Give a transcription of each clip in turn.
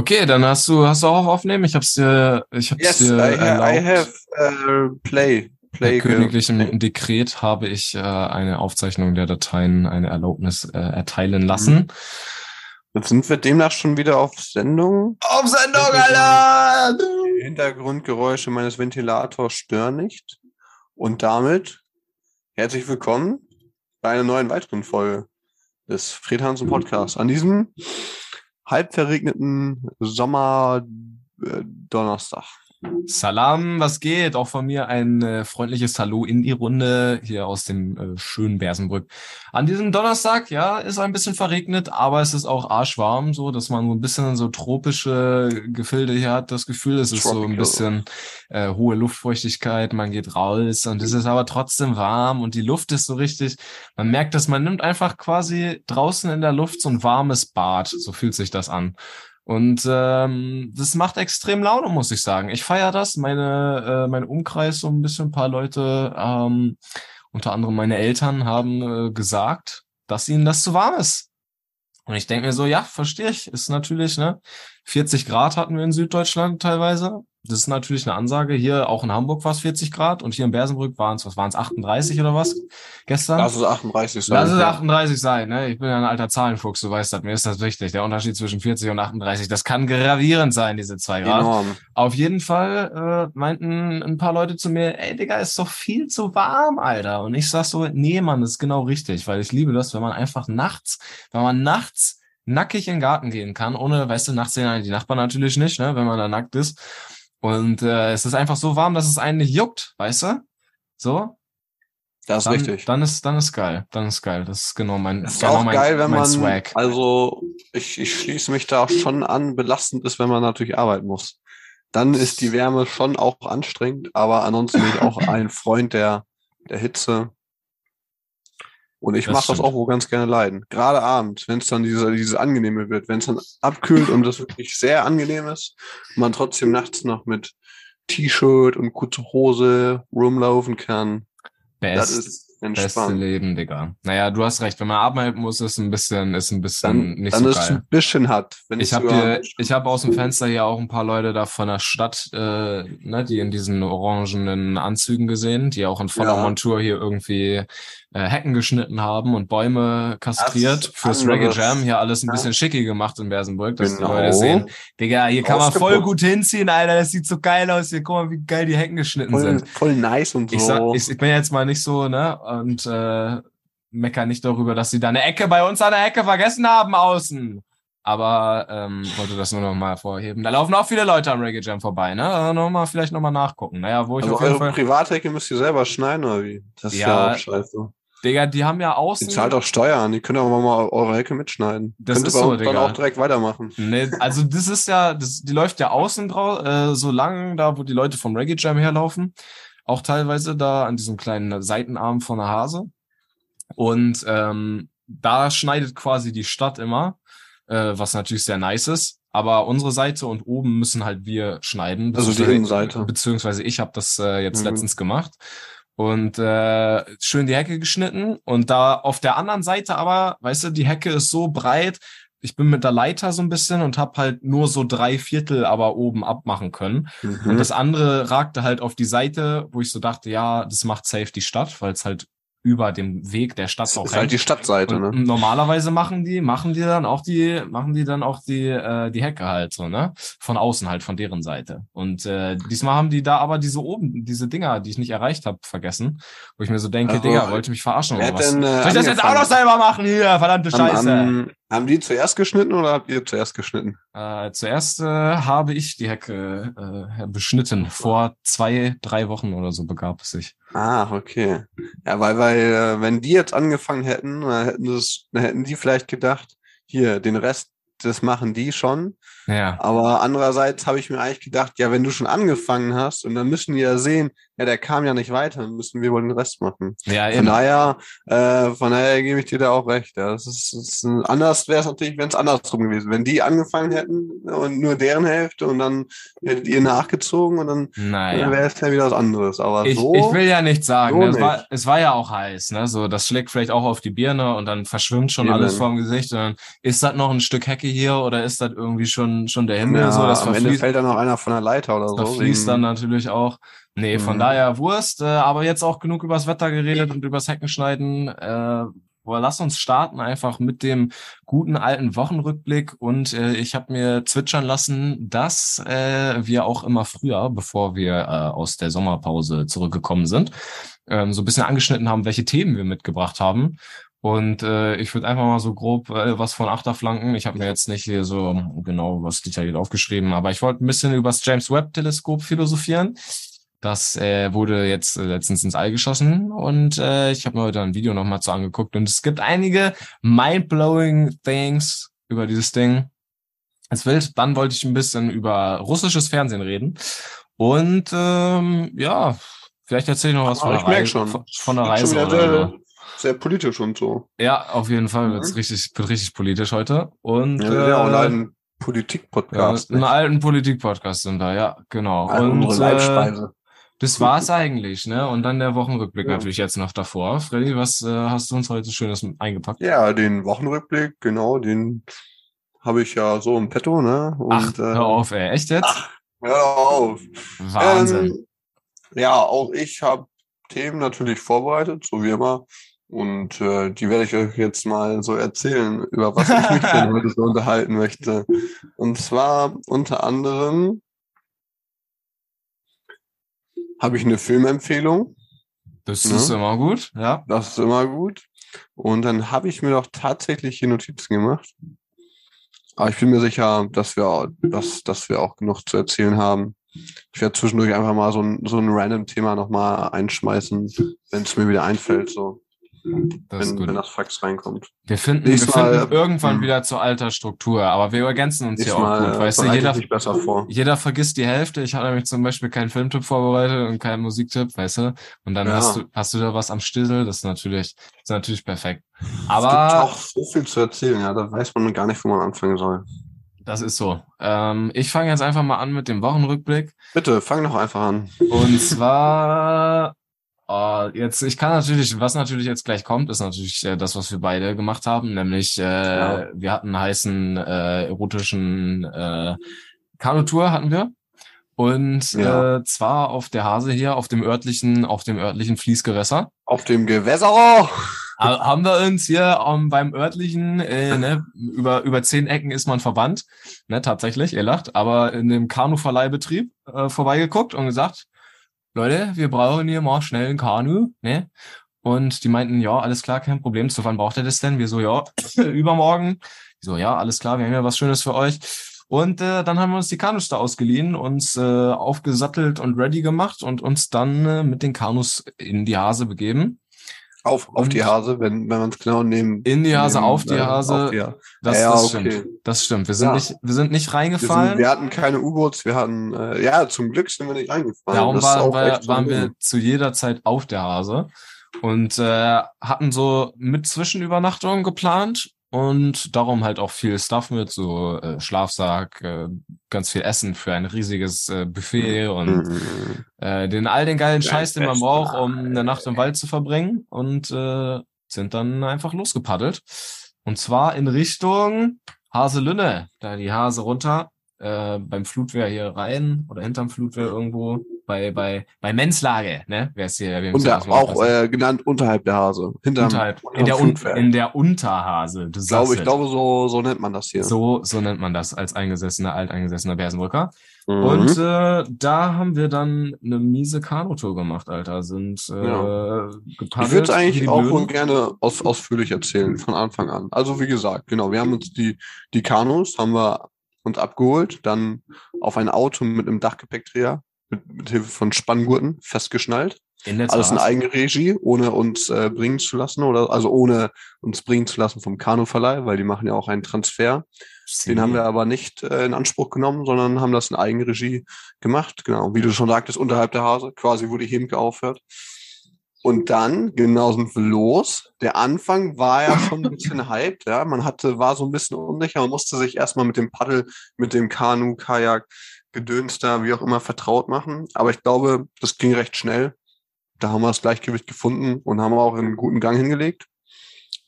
Okay, dann hast du hast du auch auf aufnehmen. Ich hab's dir ich hab's Yes, dir I, ha I erlaubt. have uh, play. Play. ge- königlichem Dekret habe ich äh, eine Aufzeichnung der Dateien, eine Erlaubnis äh, erteilen lassen. Jetzt sind wir demnach schon wieder auf Sendung. Auf Sendung, Alter! Die Hintergrundgeräusche meines Ventilators stören nicht. Und damit herzlich willkommen bei einer neuen weiteren Folge des Fred Hansen Podcasts. An diesem halb verregneten Sommer äh. Salam, was geht? Auch von mir ein äh, freundliches Hallo in die Runde hier aus dem äh, schönen Bersenbrück. An diesem Donnerstag, ja, ist ein bisschen verregnet, aber es ist auch arschwarm, so dass man so ein bisschen so tropische Gefilde hier hat. Das Gefühl, es ist so ein Tropical. bisschen äh, hohe Luftfeuchtigkeit, man geht raus und es ist aber trotzdem warm und die Luft ist so richtig. Man merkt, dass man nimmt einfach quasi draußen in der Luft so ein warmes Bad. So fühlt sich das an. Und ähm, das macht extrem Laune, muss ich sagen. Ich feiere das. Meine, äh, mein Umkreis, so ein bisschen ein paar Leute, ähm, unter anderem meine Eltern, haben äh, gesagt, dass ihnen das zu warm ist. Und ich denke mir so, ja, verstehe ich. Ist natürlich, ne? 40 Grad hatten wir in Süddeutschland teilweise. Das ist natürlich eine Ansage. Hier auch in Hamburg war es 40 Grad und hier in Bersenbrück waren es, was waren es, 38 oder was gestern? Lass es 38 sein. Lass es ja. 38 sein, ne? Ich bin ja ein alter Zahlenfuchs, du weißt das, mir ist das wichtig. Der Unterschied zwischen 40 und 38, das kann gravierend sein, diese zwei Grad. Enorm. Auf jeden Fall äh, meinten ein paar Leute zu mir, ey Digga, ist doch viel zu warm, Alter. Und ich sag so, nee, Mann, das ist genau richtig, weil ich liebe das, wenn man einfach nachts, wenn man nachts nackig in den Garten gehen kann, ohne, weißt du, nachts sehen die Nachbarn natürlich nicht, ne, wenn man da nackt ist. Und äh, es ist einfach so warm, dass es einen nicht juckt, weißt du? So, Das ist dann, richtig. dann ist dann ist geil, dann ist geil. Das ist genau mein, Es ist genau auch mein, geil, wenn mein man, Swag. also ich, ich schließe mich da schon an, belastend ist, wenn man natürlich arbeiten muss. Dann ist die Wärme schon auch anstrengend, aber ansonsten bin ich auch ein Freund der, der Hitze. Und ich Das mache das auch wohl ganz gerne leiden. Gerade abends, wenn es dann diese, dieses Angenehme wird, wenn es dann abkühlt und das wirklich sehr angenehm ist, man trotzdem nachts noch mit T-Shirt und kurze Hose rumlaufen kann. Das Best, ist beste entspannt. Leben, Digga. Naja, du hast recht. Wenn man arbeiten muss, ist ein bisschen, ist ein bisschen Dann, nicht dann so ist es geil. ein bisschen hart. Wenn Ich habe hier, ich habe aus dem Fenster hier auch ein paar Leute da von der Stadt, äh, ne, die in diesen orangenen Anzügen gesehen, die auch in voller Ja. Montur hier irgendwie äh, Hecken geschnitten haben und Bäume kastriert Das ist fürs. Reggae Jam. Hier alles ein Ja. bisschen schicki gemacht in Bersenbrück, dass Genau. die Leute sehen, Digga, hier kann man voll gut hinziehen, Alter. Das sieht so geil aus. Hier, guck mal, wie geil die Hecken geschnitten voll, sind. voll nice und so. Ich, sag, ich, ich bin jetzt mal nicht so, ne, und äh, mecker nicht darüber, dass sie da eine Ecke bei uns an der Ecke vergessen haben außen. Aber ähm, wollte das nur noch mal vorheben. Da laufen auch viele Leute am Reggae Jam vorbei, ne? Also noch mal, vielleicht noch mal nachgucken. Naja, wo ich also auf jeden eure Fall. Privathecke müsst ihr selber schneiden, oder wie? Das ist Ja, ja, auch scheiße. Digga, die haben ja außen. zahlt auch Steuern, die könnt auch mal eure Hecke mitschneiden. Das Könnt ist so, uns dann Digga. auch direkt weitermachen. Nee, also das ist ja, das, die läuft ja außen drauf, äh, so lang da, wo die Leute vom Reggae Jam herlaufen. Auch teilweise da an diesem kleinen Seitenarm von der Hase. Und ähm, da schneidet quasi die Stadt immer, äh, was natürlich sehr nice ist. Aber unsere Seite und oben müssen halt wir schneiden. Also die Innenseite. Beziehungsweise ich habe das äh, jetzt Mhm. letztens gemacht. Und äh, schön die Hecke geschnitten. Und da auf der anderen Seite aber, weißt du, die Hecke ist so breit. Ich bin mit der Leiter so ein bisschen und habe halt nur so drei Viertel aber oben abmachen können. Mhm. Und das andere ragte halt auf die Seite, wo ich so dachte, ja, das macht safe die Stadt, weil es halt über dem Weg der Stadt das auch ist halt die Stadtseite, ne? normalerweise machen die, machen die dann auch die, machen die dann auch die, äh, die Hecke halt so, ne? Von außen halt, von deren Seite. Und äh, diesmal haben die da aber diese oben, diese Dinger, die ich nicht erreicht habe, vergessen. Wo ich mir so denke, Also, Digga, wollte mich verarschen oder was? denn, äh, Soll ich das jetzt auch noch selber machen hier? Verdammte Scheiße. Haben, haben, haben die zuerst geschnitten oder habt ihr zuerst geschnitten? Äh, zuerst äh, habe ich die Hecke äh, beschnitten. Vor zwei, drei Wochen oder so begab es sich. Ah, okay. Ja, weil, weil, äh, wenn die jetzt angefangen hätten, hätten, das, dann hätten die vielleicht gedacht, hier, den Rest, das machen die schon. Ja. Aber andererseits habe ich mir eigentlich gedacht, ja, wenn du schon angefangen hast und dann müssen die ja sehen, ja, der kam ja nicht weiter, dann müssen wir wohl den Rest machen. Ja, Von eben. daher, äh, von daher gebe ich dir da auch recht. Ja. Das ist, das ist anders wäre es natürlich, wenn es andersrum gewesen. Wenn die angefangen hätten und nur deren Hälfte und dann hättet ihr nachgezogen und dann, dann Naja. wäre es ja wieder was anderes. Aber Ich, so. ich will ja nichts sagen. so ne? es, war, nicht. es war ja auch heiß, ne? So, das schlägt vielleicht auch auf die Birne und dann verschwimmt schon Eben. alles vorm Gesicht und dann ist das noch ein Stück Hecke hier oder ist das irgendwie schon, schon der Himmel? Ja, so, das am Ende fällt dann noch einer von der Leiter oder das so. verfließt dann wegen- natürlich auch. Nee, von Mhm. daher Wurst, äh, aber jetzt auch genug übers Wetter geredet und übers Heckenschneiden. Äh, boah, lass uns starten einfach mit dem guten alten Wochenrückblick und äh, ich habe mir zwitschern lassen, dass äh, wir auch immer früher, bevor wir äh, aus der Sommerpause zurückgekommen sind, ähm, so ein bisschen angeschnitten haben, welche Themen wir mitgebracht haben. Und äh, ich würde einfach mal so grob äh, was von Achterflanken. Ich habe mir jetzt nicht hier so genau was detailliert aufgeschrieben, aber ich wollte ein bisschen über das James Webb Teleskop philosophieren. Das äh, wurde jetzt äh, letztens ins All geschossen und äh, ich habe mir heute ein Video nochmal zu angeguckt und es gibt einige mind-blowing Things über dieses Ding. Es wild. Dann wollte ich ein bisschen über russisches Fernsehen reden und ähm, ja, vielleicht erzähle ich noch was Aber von ich der Reise. schon. Von, von der schon Reise wieder oder sehr, politisch und so. Ja, auf jeden Fall Mhm. wird's richtig, wird richtig politisch heute. Und Ja, äh, ein Politik-Podcast. ja, einen ne? alten Politik-Podcast sind wir, ja, genau. Also und unsere äh, Live-Speise. das war's eigentlich, ne? Und dann der Wochenrückblick Ja. natürlich jetzt noch davor. Freddy, was äh, hast du uns heute Schönes eingepackt? Ja, den Wochenrückblick, genau, den habe ich ja so im Petto, ne? Und, Ach, hör auf, ey, echt jetzt? Hör auf. Wahnsinn. Ähm, ja, auch ich habe Themen natürlich vorbereitet, so wie immer. Und äh, die werde ich euch jetzt mal so erzählen, über was ich mich denn heute so unterhalten möchte. Und zwar unter anderem habe ich eine Filmempfehlung. das ne? ist immer gut, ja. Das ist immer gut. Und dann habe ich mir doch tatsächlich hier Notizen gemacht. Aber ich bin mir sicher, dass wir, auch- dass, dass wir auch genug zu erzählen haben. Ich werde zwischendurch einfach mal so ein, so ein random Thema nochmal einschmeißen, wenn es mir wieder einfällt, so, Das ist wenn, gut. wenn das Fax reinkommt. Wir finden, wir finden Mal, irgendwann hm. wieder zur alter Struktur, aber wir ergänzen uns hier auch gut. Weißt du, jeder, ich mich besser vor. jeder vergisst die Hälfte. Ich habe nämlich zum Beispiel keinen Filmtipp vorbereitet und keinen Musiktipp, weißt du? Und dann Ja. hast du, hast du da was am Stissel. Das ist natürlich, das ist natürlich perfekt. es gibt Aber auch so viel zu erzählen, ja, da weiß man gar nicht, wo man anfangen soll. das ist so. Ähm, ich fange jetzt einfach mal an mit dem Wochenrückblick. Bitte, fang doch einfach an. Und zwar, oh, jetzt, ich kann natürlich, was natürlich jetzt gleich kommt, ist natürlich äh, das, was wir beide gemacht haben, nämlich äh, Ja. wir hatten einen heißen äh, erotischen äh, Kanutour hatten wir. Und Ja. äh, zwar auf der Hase hier, auf dem örtlichen, auf dem örtlichen Fließgewässer. Auf dem Gewässer! Ha- haben wir uns hier ähm, beim örtlichen, äh, ne, über, über zehn Ecken ist man verwandt, ne, tatsächlich, ihr lacht, aber in dem Kanuverleihbetrieb äh, vorbeigeguckt und gesagt, Leute, wir brauchen hier mal schnell ein Kanu, ne? Und die meinten, ja, alles klar, kein Problem. Zu wann braucht ihr das denn? Wir so, ja, übermorgen. Die so, ja, alles klar, wir haben ja was Schönes für euch. Und äh, dann haben wir uns die Kanus da ausgeliehen, uns äh, aufgesattelt und ready gemacht und uns dann äh, mit den Kanus in die Hase begeben. Auf, auf die Hase, wenn, wenn man es genau nehmen. In die Hase, nehmen, auf die äh, Hase. auf die. Das, Ja, das okay. stimmt. Das stimmt. Wir sind Ja. nicht, wir sind nicht Wir, reingefallen. sind, wir hatten keine U-Boots, wir hatten, äh, ja, zum Glück sind wir nicht reingefallen. Darum Das ist waren, wir, wir zu jeder Zeit auf der Hase und äh, hatten so mit Zwischenübernachtung geplant und darum halt auch viel Stuff mit, so äh, Schlafsack, äh, ganz viel Essen für ein riesiges äh, Buffet und Mhm. äh, den all den geilen Scheiß, den man braucht, um eine Nacht im Wald zu verbringen. Und äh, sind dann einfach losgepaddelt. Und zwar in Richtung Haselünne, da die Hase runter, äh, beim Flutwehr hier rein oder hinterm Flutwehr irgendwo bei bei bei Menslage, ne? Wer ist hier? Mal auch äh, genannt unterhalb der Hase. Hinterm, unterhalb, in der Un in der Unterhase. Du glaube, ich glaube, so, so nennt man das hier. so so nennt man das als eingesessener alteingesessener Bärsenbrücker. Mhm. Und äh, da haben wir dann eine miese Kanutour gemacht, Alter. Sind äh, Ja. ich würde eigentlich auch Blöden. wohl gerne aus, ausführlich erzählen, von Anfang an. Also wie gesagt, genau, wir haben uns die, die Kanus, haben wir uns abgeholt, dann auf ein Auto mit einem Dachgepäckträger mit, mit Hilfe von Spanngurten festgeschnallt. in der Alles in. Eigenregie, ohne uns äh, bringen zu lassen oder also ohne uns bringen zu lassen vom Kanuverleih, weil die machen ja auch einen Transfer. Den haben wir aber nicht äh, in Anspruch genommen, sondern haben das in Eigenregie gemacht. Genau, wie du schon sagtest, unterhalb der Hase, quasi die Hemke aufhört. Und dann, genau sind wir los. Der Anfang war ja schon ein bisschen hyped, ja. Man hatte, war so ein bisschen unsicher, man musste sich erstmal mit dem Paddel, mit dem Kanu, Kajak, Gedöns da, wie auch immer, vertraut machen. Aber ich glaube, das ging recht schnell. Da haben wir das Gleichgewicht gefunden und haben auch einen guten Gang hingelegt.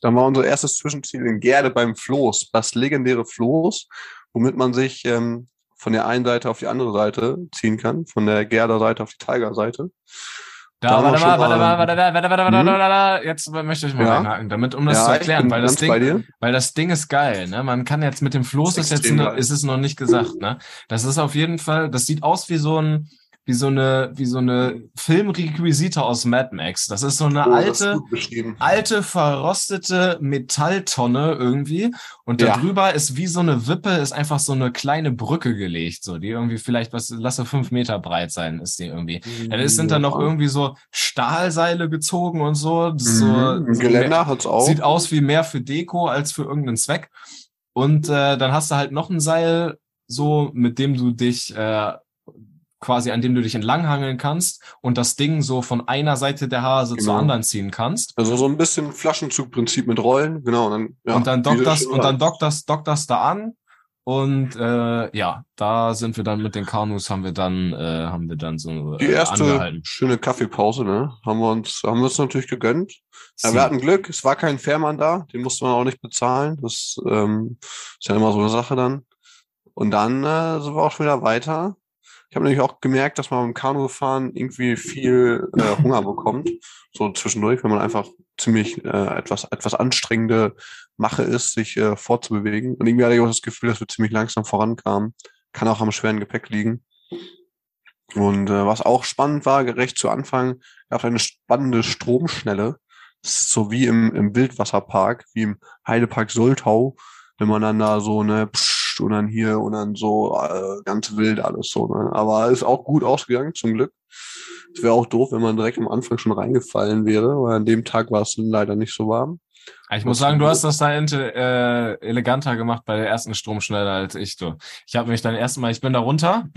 Dann war unser erstes Zwischenziel in Gerde beim Floß, das legendäre Floß, womit man sich ähm, von der einen Seite auf die andere Seite ziehen kann, von der Gerder Seite auf die Tiger Seite. Da, warte mal, warte mal, warte, warte, warte, warte, warte, warte, jetzt möchte ich mal ja. einhaken, damit, um das ja, zu erklären, weil das Ding, weil das Ding ist geil, ne? Man kann jetzt mit dem Floß ist, ist jetzt, noch, ist es noch nicht gesagt, ne? Das ist auf jeden Fall, das sieht aus wie so ein, wie so eine, wie so eine Filmrequisite aus Mad Max. Das ist so eine oh, alte, alte, verrostete Metalltonne irgendwie. Und ja. darüber ist wie so eine Wippe, ist einfach so eine kleine Brücke gelegt, so, die irgendwie vielleicht, was, lasse fünf Meter breit sein, ist die irgendwie. Mhm. Dann sind da noch irgendwie so Stahlseile gezogen und so. Das ist so, mhm. Geländer mehr, hat's auch. Sieht aus wie mehr für Deko als für irgendeinen Zweck. Und äh, dann hast du halt noch ein Seil, so, mit dem du dich äh, quasi, an dem du dich entlanghangeln kannst und das Ding so von einer Seite der Hase genau. zur anderen ziehen kannst. Also so ein bisschen Flaschenzugprinzip mit Rollen, genau. Und dann, ja, und dann dockt das, und dann dockt das, dockt das da an. Und äh, ja, da sind wir dann mit den Kanus, haben wir dann, äh, haben wir dann so äh, die erste angehalten. schöne Kaffeepause, ne? Haben wir uns, haben wir uns natürlich gegönnt. Ja, wir hatten Glück, es war kein Fährmann da, den musste man auch nicht bezahlen. Das ähm, ist ja immer so eine Sache dann. Und dann äh, sind wir auch schon wieder weiter. Ich habe nämlich auch gemerkt, dass man beim Kanufahren irgendwie viel äh, Hunger bekommt, so zwischendurch, wenn man einfach ziemlich äh, etwas etwas anstrengende Mache ist, sich äh, fortzubewegen. Und irgendwie hatte ich auch das Gefühl, dass wir ziemlich langsam vorankamen. Kann auch am schweren Gepäck liegen. Und äh, was auch spannend war, gerecht zu Anfang, gab es eine spannende Stromschnelle. So wie im, im Wildwasserpark, wie im Heidepark Soltau, wenn man dann da so eine Psch und dann hier und dann so äh, ganz wild alles so. Ne? Aber ist auch gut ausgegangen, zum Glück. Es wäre auch doof, wenn man direkt am Anfang schon reingefallen wäre, weil an dem Tag war es leider nicht so warm. Ich muss sagen, du hast das da äh, eleganter gemacht bei der ersten Stromschnelle als ich. Du. Ich habe mich dann erstmal, ich bin da runter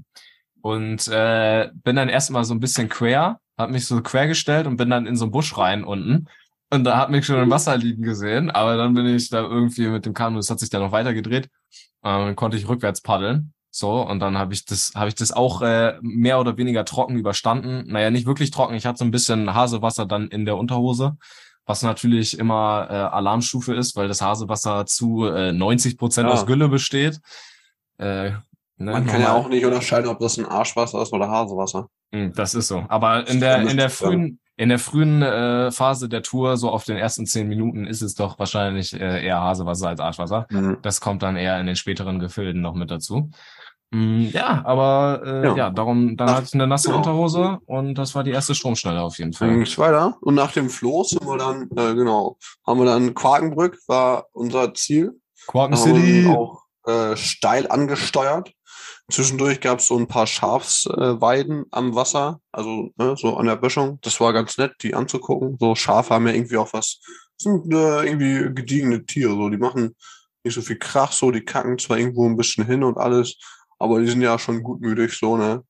und äh, bin dann erstmal so ein bisschen quer, habe mich so quer gestellt und bin dann in so einen Busch rein unten und da hat mich schon im Wasser liegen gesehen, aber dann bin ich da irgendwie mit dem Kanu, das hat sich dann noch weiter gedreht, ähm, dann konnte ich rückwärts paddeln. So, und dann habe ich das, habe ich das auch äh, mehr oder weniger trocken überstanden. Naja, nicht wirklich trocken. Ich hatte so ein bisschen Hasewasser dann in der Unterhose, was natürlich immer äh, Alarmstufe ist, weil das Hasewasser zu äh, 90 Prozent ja. aus Gülle besteht. Äh, Ne, Man kann ja auch nicht unterscheiden, ob das ein Arschwasser ist oder Hasewasser. Hm, das ist so. Aber in der, in der frühen, in der frühen äh, Phase der Tour, so auf den ersten zehn Minuten, ist es doch wahrscheinlich äh, eher Hasewasser als Arschwasser. Mhm. Das kommt dann eher in den späteren Gefilden noch mit dazu. Mm, ja, aber äh, ja. ja. darum, dann hatte ich eine nasse genau. Unterhose und das war die erste Stromschnelle auf jeden Fall. Dann ging's weiter. Und nach dem Floß sind wir dann, äh, genau, haben wir dann Quakenbrück, war unser Ziel. Quaken City. Auch äh, steil angesteuert. Zwischendurch gab es so ein paar Schafsweiden äh, am Wasser, also ne, so an der Böschung. Das war ganz nett, die anzugucken. So Schafe haben ja irgendwie auch was, sind äh, irgendwie gediegene Tiere. So, die machen nicht so viel Krach, so die kacken zwar irgendwo ein bisschen hin und alles, aber die sind ja schon gutmütig, so ne.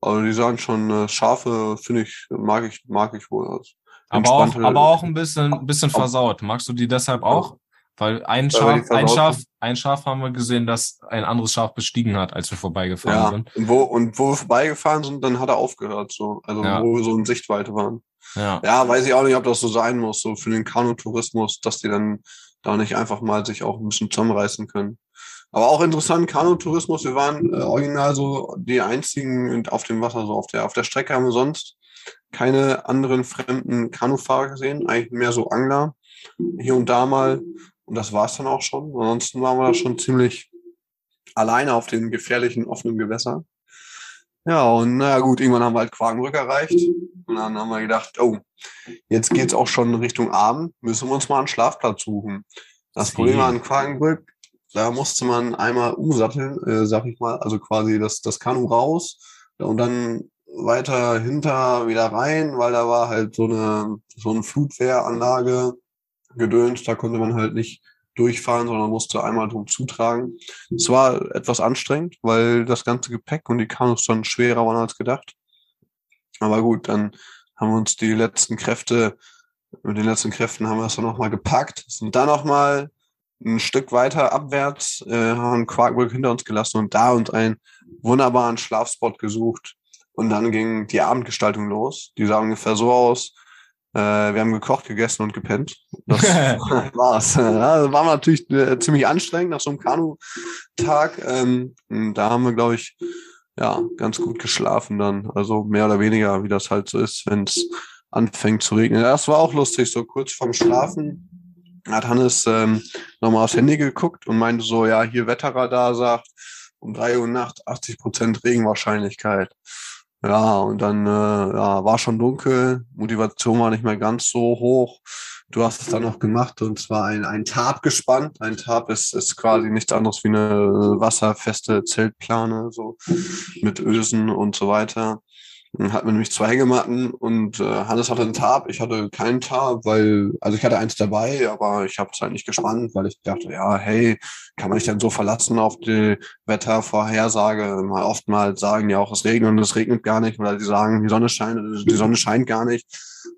Also die sagen schon äh, Schafe, finde ich, mag ich, mag ich wohl. Also, aber auch, aber auch ein bisschen, ein bisschen versaut. Magst du die deshalb auch? Weil ein Schaf, ein Schaf, ein Schaf haben wir gesehen, das ein anderes Schaf bestiegen hat, als wir vorbeigefahren ja, sind. Und wo, und wo wir vorbeigefahren sind, dann hat er aufgehört, so. Also, ja. wo wir so in Sichtweite waren. Ja. ja, weiß ich auch nicht, ob das so sein muss, so für den Kanutourismus, dass die dann da nicht einfach mal sich auch ein bisschen zusammenreißen können. Aber auch interessant, Kanutourismus, wir waren äh, original so die einzigen auf dem Wasser, so auf der, auf der Strecke haben wir sonst keine anderen fremden Kanufahrer gesehen, eigentlich mehr so Angler. Hier und da mal und das war es dann auch schon. Ansonsten waren wir da schon ziemlich alleine auf dem gefährlichen offenen Gewässer. Ja, und naja gut, irgendwann haben wir halt Quakenbrück erreicht. Und dann haben wir gedacht, oh, jetzt geht's auch schon Richtung Abend, müssen wir uns mal einen Schlafplatz suchen. Das Problem war in Quakenbrück, da musste man einmal umsatteln, äh, sag ich mal, also quasi das, das Kanu raus und dann weiter hinter wieder rein, weil da war halt so eine, so eine Flutwehranlage gedöns, da konnte man halt nicht durchfahren, sondern musste einmal drum zutragen. Es war etwas anstrengend, weil das ganze Gepäck und die Kanus dann schwerer waren als gedacht. Aber gut, dann haben wir uns die letzten Kräfte, mit den letzten Kräften haben wir es dann nochmal gepackt, sind dann nochmal ein Stück weiter abwärts, äh, haben Quarkburg hinter uns gelassen und da uns einen wunderbaren Schlafspot gesucht. Und dann ging die Abendgestaltung los. Die sah ungefähr so aus, Äh, wir haben gekocht, gegessen und gepennt. Das war's. Ja, war natürlich äh, ziemlich anstrengend nach so einem Kanu-Tag. Ähm, da haben wir, glaube ich, ja, ganz gut geschlafen dann. Also mehr oder weniger, wie das halt so ist, wenn es anfängt zu regnen. Das war auch lustig, so kurz vorm Schlafen hat Hannes ähm, nochmal aufs Handy geguckt und meinte so, ja, hier Wetterradar sagt, um drei Uhr Nacht 80 Prozent Regenwahrscheinlichkeit. Ja, und dann äh, ja, war schon dunkel, Motivation war nicht mehr ganz so hoch. Du hast es dann noch gemacht und zwar ein, ein Tarp gespannt. Ein Tarp ist, ist quasi nichts anderes wie eine wasserfeste Zeltplane, so mit Ösen und so weiter. Dann hatten wir nämlich zwei Hängematten und äh, Hannes hatte einen Tarp, ich hatte keinen Tarp, weil, also ich hatte eins dabei, aber ich habe es halt nicht gespannt, weil ich dachte, ja, hey, kann man sich denn so verlassen auf die Wettervorhersage? Mal oftmals sagen ja auch, es regnet und es regnet gar nicht, oder die sagen, die Sonne scheint, die Sonne scheint gar nicht.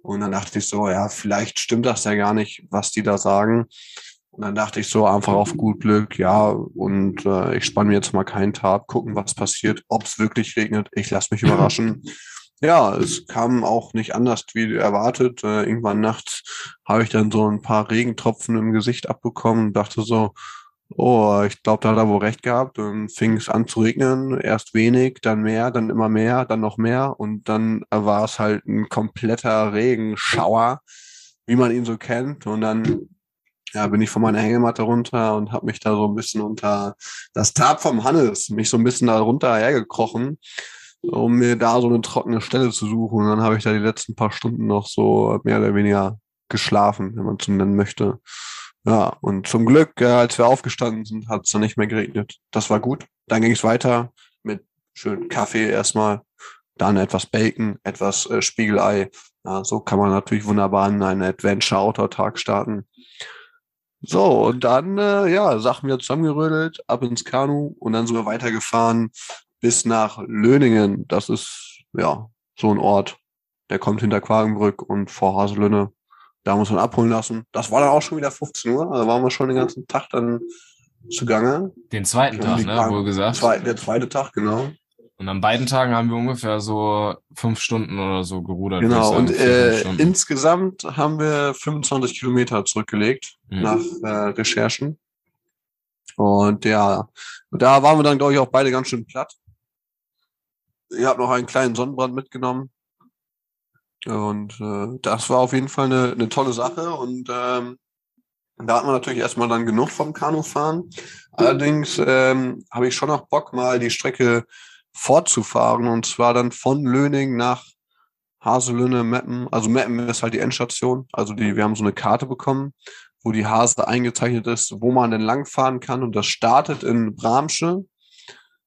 Und dann dachte ich so, ja, vielleicht stimmt das ja gar nicht, was die da sagen. Und dann dachte ich so einfach auf gut Glück, ja, und äh, ich spanne mir jetzt mal keinen Tab, gucken, was passiert, ob es wirklich regnet. Ich lasse mich überraschen. Ja, es kam auch nicht anders wie erwartet. Äh, irgendwann nachts habe ich dann so ein paar Regentropfen im Gesicht abbekommen und dachte so, oh, ich glaube, da hat er wohl recht gehabt. Dann fing es an zu regnen, erst wenig, dann mehr, dann immer mehr, dann noch mehr und dann war es halt ein kompletter Regenschauer, wie man ihn so kennt. Und dann ja, bin ich von meiner Hängematte runter und habe mich da so ein bisschen unter das Tab vom Hannes, mich so ein bisschen da runter hergekrochen, um mir da so eine trockene Stelle zu suchen. Und dann habe ich da die letzten paar Stunden noch so mehr oder weniger geschlafen, wenn man es so nennen möchte. Ja, und zum Glück, äh, als wir aufgestanden sind, hat es dann nicht mehr geregnet. Das war gut. Dann ging es weiter mit schön Kaffee erstmal, dann etwas Bacon, etwas äh, Spiegelei. Ja, so kann man natürlich wunderbar in einen Adventure-Outdoor-Tag starten. So, und dann, äh, ja, Sachen wieder zusammengerödelt, ab ins Kanu und dann sogar weitergefahren bis nach Löningen. Das ist, ja, so ein Ort. Der kommt hinter Quagenbrück und vor Haselünne. Da muss man abholen lassen. Das war dann auch schon wieder 15 Uhr. Da waren wir schon den ganzen Tag dann zugange. Den zweiten Tag, ne, wohl gesagt. Zwei, der zweite Tag, genau. Und an beiden Tagen haben wir ungefähr so fünf Stunden oder so gerudert. Genau, und äh, insgesamt haben wir 25 Kilometer zurückgelegt mhm. nach äh, Recherchen. Und ja, da waren wir dann, glaube ich, auch beide ganz schön platt. Ihr habt noch einen kleinen Sonnenbrand mitgenommen. Und äh, das war auf jeden Fall eine, eine tolle Sache. Und ähm, da hat man natürlich erstmal dann genug vom Kanufahren. Allerdings ähm, habe ich schon noch Bock, mal die Strecke fortzufahren und zwar dann von Löning nach Haselünne, Meppen. Also Meppen ist halt die Endstation. Also die, wir haben so eine Karte bekommen, wo die Hase eingezeichnet ist, wo man denn langfahren kann und das startet in Bramsche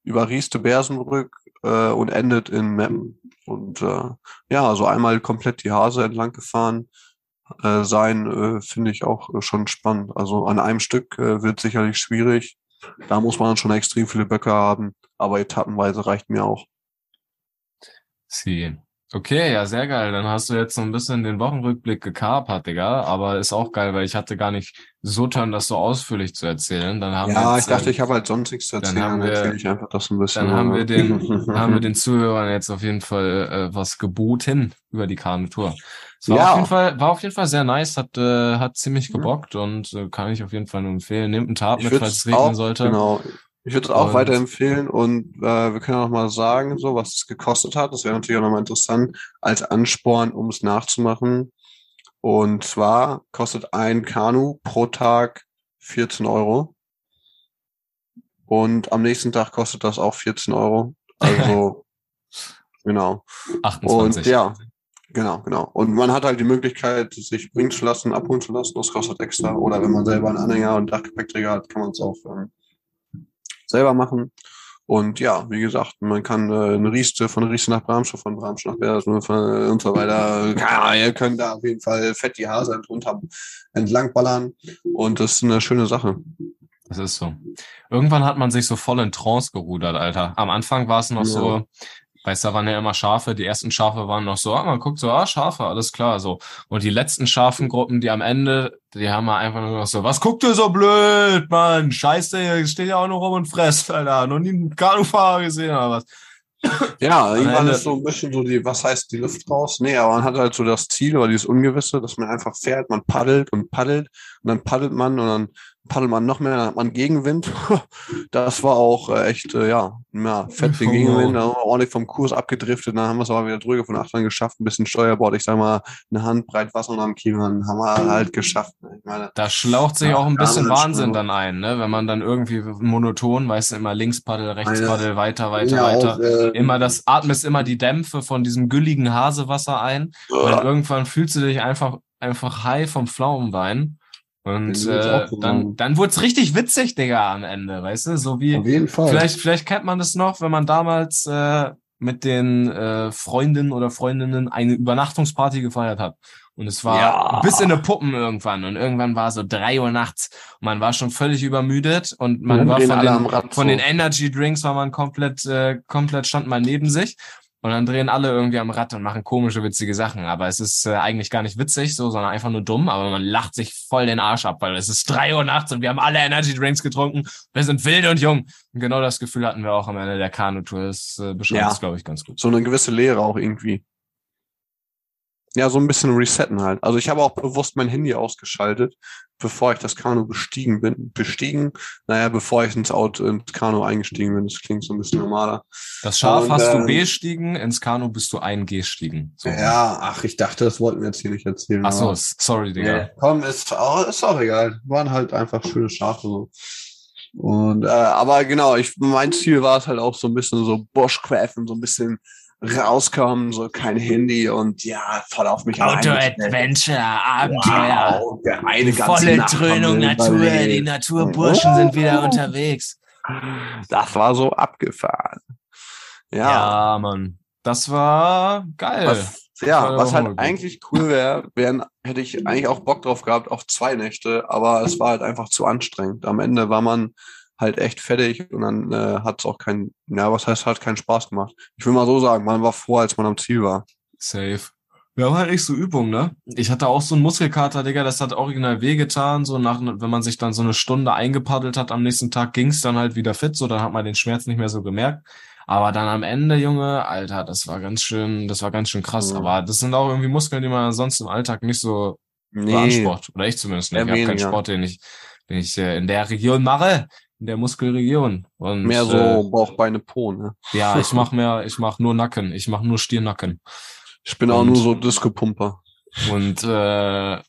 über Rieste Bersenbrück äh, und endet in Meppen. Und äh, ja, also einmal komplett die Hase entlang gefahren äh, sein, äh, finde ich auch äh, schon spannend. Also an einem Stück äh, wird sicherlich schwierig. Da muss man schon extrem viele Böcke haben aber etappenweise reicht mir auch. Sie. Okay, ja, sehr geil. Dann hast du jetzt so ein bisschen den Wochenrückblick gekapert, Digga. Aber ist auch geil, weil ich hatte gar nicht so tun, das so ausführlich zu erzählen. Dann haben ja, wir jetzt, ich dachte, ich habe halt sonst nichts zu erzählen. Dann haben wir, ich einfach das ein bisschen. Dann haben wir den, haben wir den Zuhörern jetzt auf jeden Fall äh, was geboten über die Kanutour. Es war ja. auf jeden Fall, war auf jeden Fall sehr nice, hat, äh, hat ziemlich gebockt mhm. und äh, kann ich auf jeden Fall nur empfehlen. Nehmt einen Tab mit, falls es regnen auch, sollte. Genau. Ich würde es auch weiterempfehlen und äh, wir können auch mal sagen, so was es gekostet hat. Das wäre natürlich auch nochmal interessant als Ansporn, um es nachzumachen. Und zwar kostet ein Kanu pro Tag 14 Euro. Und am nächsten Tag kostet das auch 14 Euro. Also, genau. 28. Und ja, genau, genau. Und man hat halt die Möglichkeit, sich bringen zu lassen, abholen zu lassen. Das kostet extra. Oder wenn man selber einen Anhänger und Dachgepäckträger hat, kann man es auch ähm, selber machen. Und ja, wie gesagt, man kann äh, eine Rieste von Rieste nach Bramschow, von Bramschow nach Bersen und so weiter. Ja, ihr könnt da auf jeden Fall fett die Hase drunter entlangballern. Und das ist eine schöne Sache. Das ist so. Irgendwann hat man sich so voll in Trance gerudert, Alter. Am Anfang war es noch ja. so, Weißt du, da waren ja immer Schafe. Die ersten Schafe waren noch so, ah, man guckt so, ah, Schafe, alles klar, so. Und die letzten Schafengruppen, die am Ende, die haben wir einfach nur noch so, was guckt ihr so blöd, Mann? Scheiße, hier steht ja auch noch rum und fresst, Alter. Noch nie einen Kanufahrer gesehen oder was? Ja, irgendwann ist so ein bisschen so die, was heißt die Luft raus? Nee, aber man hat halt so das Ziel oder dieses Ungewisse, dass man einfach fährt, man paddelt und paddelt und dann paddelt man und dann paddelt man noch mehr, dann hat man Gegenwind. Das war auch äh, echt, äh, ja, ja, fett den Gegenwind, dann haben wir ordentlich vom Kurs abgedriftet, dann haben wir es aber wieder drüber von Achtern geschafft, ein bisschen Steuerbord, ich sag mal, eine Handbreit Wasser unterm Kiel, dann haben wir halt geschafft. Ich meine, da schlaucht sich ja, auch ein bisschen Wahnsinn dann ein, ne? wenn man dann irgendwie monoton, weißt du, immer links paddel, rechts paddel, weiter, weiter, ja, weiter, auch, äh, immer das, atmest immer die Dämpfe von diesem gülligen Hasewasser ein und irgendwann fühlst du dich einfach, einfach high vom Pflaumenwein. Und äh, dann, dann wurde es richtig witzig, Digga, am Ende, weißt du? So wie. Auf jeden Fall. Vielleicht, vielleicht kennt man das noch, wenn man damals äh, mit den äh, Freundinnen oder Freundinnen eine Übernachtungsparty gefeiert hat. Und es war ja. bis in eine Puppen irgendwann. Und irgendwann war so drei Uhr nachts. Und man war schon völlig übermüdet und man war von den, von den Energy Drinks war man komplett, äh, komplett stand man neben sich. Und dann drehen alle irgendwie am Rad und machen komische, witzige Sachen. Aber es ist äh, eigentlich gar nicht witzig, so, sondern einfach nur dumm. Aber man lacht sich voll den Arsch ab, weil es ist drei Uhr nachts und wir haben alle Energy Drinks getrunken. Wir sind wild und jung. Und genau das Gefühl hatten wir auch am Ende der Kanutour. Das äh, beschreibt ja. es, glaube ich, ganz gut. So eine gewisse Leere auch irgendwie. Ja, so ein bisschen resetten halt. Also ich habe auch bewusst mein Handy ausgeschaltet, bevor ich das Kanu bestiegen bin. Bestiegen, naja, bevor ich ins Auto, ins Kanu eingestiegen bin. Das klingt so ein bisschen normaler. Das Schaf Und, hast äh, du bestiegen, ins Kanu bist du eingestiegen. So. Ja, ach, ich dachte, das wollten wir jetzt hier nicht erzählen. Ach so, sorry, Digga. Ja, komm, ist auch, ist auch egal. Waren halt einfach schöne Schafe so. Und äh, aber genau, ich mein Ziel war es halt auch so ein bisschen so Bushcraft so ein bisschen rauskommen, so kein Handy und ja, voll auf mich Auto-Adventure, Abenteuer. Wow, der eine die volle Dröhnung Natur, die Naturburschen oh. sind wieder unterwegs. Das war so abgefahren. Ja, ja Mann. Das war geil. Was, ja, was halt eigentlich cool wäre, wären, hätte ich eigentlich auch Bock drauf gehabt auf zwei Nächte, aber es war halt einfach zu anstrengend. Am Ende war man halt echt fertig und dann äh, hat es auch keinen, ja, was heißt, hat keinen Spaß gemacht. Ich will mal so sagen, man war froh, als man am Ziel war. Safe. Wir haben halt echt so Übungen, ne? Ich hatte auch so einen Muskelkater, Digga, das hat original wehgetan. So nach, wenn man sich dann so eine Stunde eingepaddelt hat, am nächsten Tag ging's dann halt wieder fit, so dann hat man den Schmerz nicht mehr so gemerkt. Aber dann am Ende, Junge, Alter, das war ganz schön, das war ganz schön krass. Mhm. Aber das sind auch irgendwie Muskeln, die man sonst im Alltag nicht so nee. beansprucht. Oder ich zumindest nicht. Ich habe keinen Sport, den ich, den ich äh, in der Region mache in der Muskelregion. Und, mehr so äh, Bauch, Beine, Po, ne? Ja, ich mach mehr, ich mach nur Nacken, ich mach nur Stirnacken. Ich bin und, auch nur so Disco-Pumper. Und äh,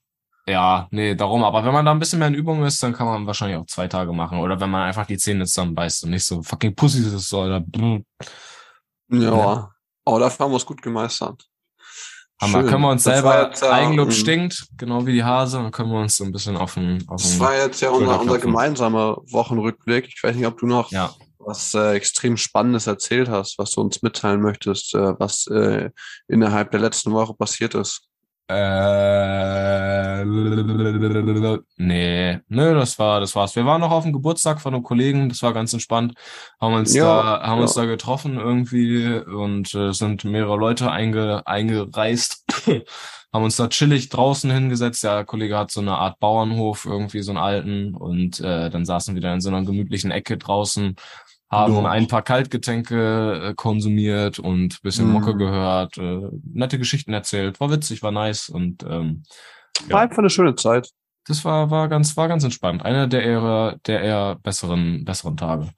ja, nee, darum. Aber wenn man da ein bisschen mehr in Übung ist, dann kann man wahrscheinlich auch zwei Tage machen. Oder wenn man einfach die Zähne zusammenbeißt und nicht so fucking Pussy ist oder. Ja, ja. aber dafür haben wir es gut gemeistert. Hammer. Schön. Können wir uns das selber, jetzt, Eigenlob stinkt, genau wie die Hase, dann können wir uns so ein bisschen auf den, auf Das war jetzt ja unser, unser gemeinsamer Wochenrückblick. Ich weiß nicht, ob du noch ja. was äh, extrem Spannendes erzählt hast, was du uns mitteilen möchtest, äh, was äh, innerhalb der letzten Woche passiert ist. Äh, nee, nö, das war, das war's. Wir waren noch auf dem Geburtstag von einem Kollegen, das war ganz entspannt, haben uns ja, da, haben ja. uns da getroffen irgendwie und äh, sind mehrere Leute einge, eingereist, haben uns da chillig draußen hingesetzt. Der Kollege hat so eine Art Bauernhof, irgendwie so einen alten und äh, dann saßen wir da in so einer gemütlichen Ecke draußen haben ja. ein paar Kaltgetränke äh, konsumiert und bisschen mhm. Mucke gehört, äh, nette Geschichten erzählt, war witzig, war nice und ähm, ja. war einfach eine schöne Zeit. Das war war ganz war ganz entspannt, einer der eher der eher besseren besseren Tage.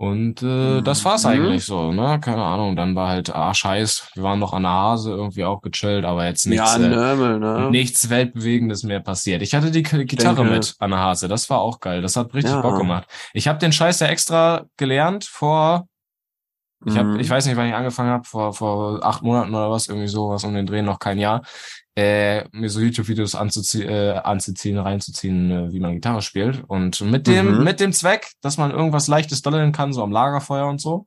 Und äh, das war's mhm. eigentlich so, ne? Keine Ahnung. Dann war halt, ah, scheiß, wir waren noch an der Hase irgendwie auch gechillt, aber jetzt nichts, ja, Nörmel, ne? nichts Weltbewegendes mehr passiert. Ich hatte die Gitarre mit an der Hase, das war auch geil. Das hat richtig ja. Bock gemacht. Ich habe den Scheiß ja extra gelernt vor ich hab, mhm. ich weiß nicht, wann ich angefangen habe, vor, vor acht Monaten oder was, irgendwie sowas um den Dreh, noch kein Jahr, äh, mir so YouTube-Videos anzuziehen, äh, anzuziehen, reinzuziehen, äh, wie man Gitarre spielt. Und mit dem, mhm. mit dem Zweck, dass man irgendwas leichtes dollen kann, so am Lagerfeuer und so.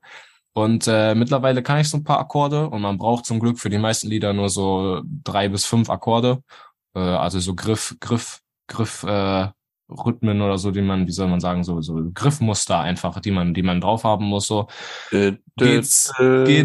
Und äh, mittlerweile kann ich so ein paar Akkorde und man braucht zum Glück für die meisten Lieder nur so drei bis fünf Akkorde. Äh, also so Griff, Griff, Griff, äh, Rhythmen oder so, die man, wie soll man sagen, so, so Griffmuster einfach, die man, die man drauf haben muss, so. G, G,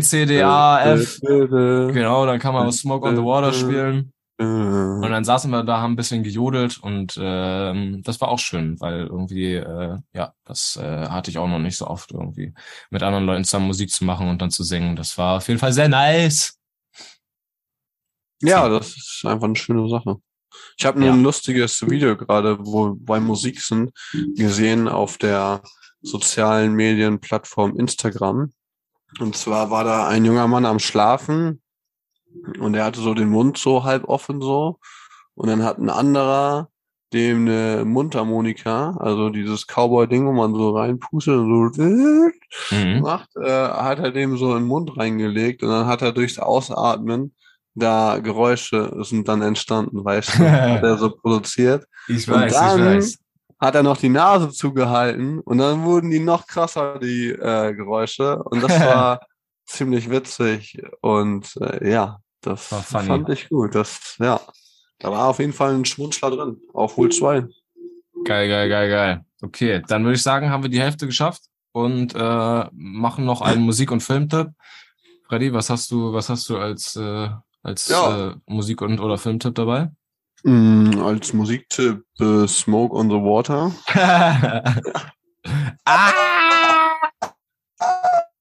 C, D, A, F. Genau, dann kann man Smoke on the Water spielen. Und dann saßen wir da, haben ein bisschen gejodelt und ähm, das war auch schön, weil irgendwie, äh, ja, das äh, hatte ich auch noch nicht so oft irgendwie, mit anderen Leuten zusammen Musik zu machen und dann zu singen. Das war auf jeden Fall sehr nice. Ja, das ist einfach eine schöne Sache. Ich habe nur Ja. ein lustiges Video gerade, wo bei Musik sind, gesehen auf der sozialen Medienplattform Instagram. Und zwar war da ein junger Mann am Schlafen und er hatte so den Mund so halb offen so. Und dann hat ein anderer dem eine Mundharmonika, also dieses Cowboy-Ding, wo man so reinpustet und so Mhm. macht, äh, hat er dem so in den Mund reingelegt und dann hat er durchs Ausatmen da Geräusche sind dann entstanden, weißt du, hat er so produziert. Ich Und weiß, ich dann- weiß. Hat er noch die Nase zugehalten und dann wurden die noch krasser, die äh, Geräusche. Und das war ziemlich witzig. Und äh, ja, das fand ich gut. Das, ja. Da war auf jeden Fall ein Schmunzler drin. Auf Wohl 2. Geil, geil, geil, geil. Okay, dann würde ich sagen, haben wir die Hälfte geschafft und äh, machen noch einen Musik- und Filmtipp. Freddy, was hast du, was hast du als äh, als Ja. äh, Musik- und oder Filmtipp dabei? Mm, als Musiktipp äh, Smoke on the Water. ah!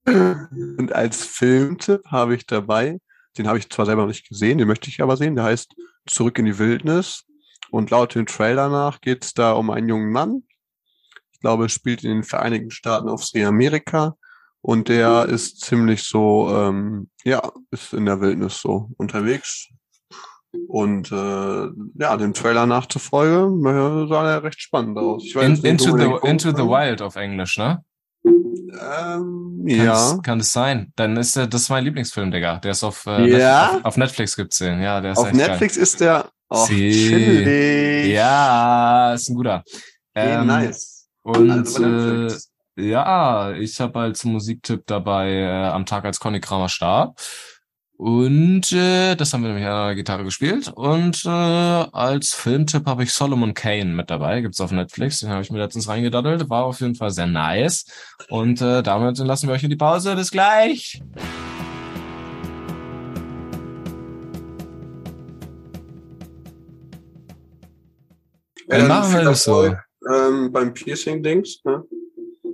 Und als Filmtipp habe ich dabei, den habe ich zwar selber noch nicht gesehen, den möchte ich aber sehen, der heißt Zurück in die Wildnis. Und laut dem Trailer nach geht es da um einen jungen Mann. Ich glaube, spielt in den Vereinigten Staaten auf See Amerika. Und der ist ziemlich so, ähm, ja, ist in der Wildnis so unterwegs. Und äh, ja, dem Trailer nachzufolge, äh, sah er recht spannend aus. Weiß In, into the Into the. Wild auf Englisch, ne? Ähm, Kann ja. es, kann es sein? Dann ist der, das ist mein Lieblingsfilm, Digga. Der ist auf, äh, Ja? Netflix, auf, auf Netflix gibt's den. Ja, der ist Auf Netflix ist der Sie- chillig. geil. Ja, ist ein guter. Ähm, nice. Und Also äh, ja, ich habe als Musiktipp dabei äh, am Tag, als Conny Kramer starb. Und äh, das haben wir nämlich an der Gitarre gespielt. Und äh, als Filmtipp habe ich Solomon Kane mit dabei. Gibt's auf Netflix. Den habe ich mir letztens reingedaddelt. War auf jeden Fall sehr nice. Und äh, damit lassen wir euch in die Pause. Bis gleich. Dann Ähm, machen wir das so. Ähm, beim Piercing-Dings, ne?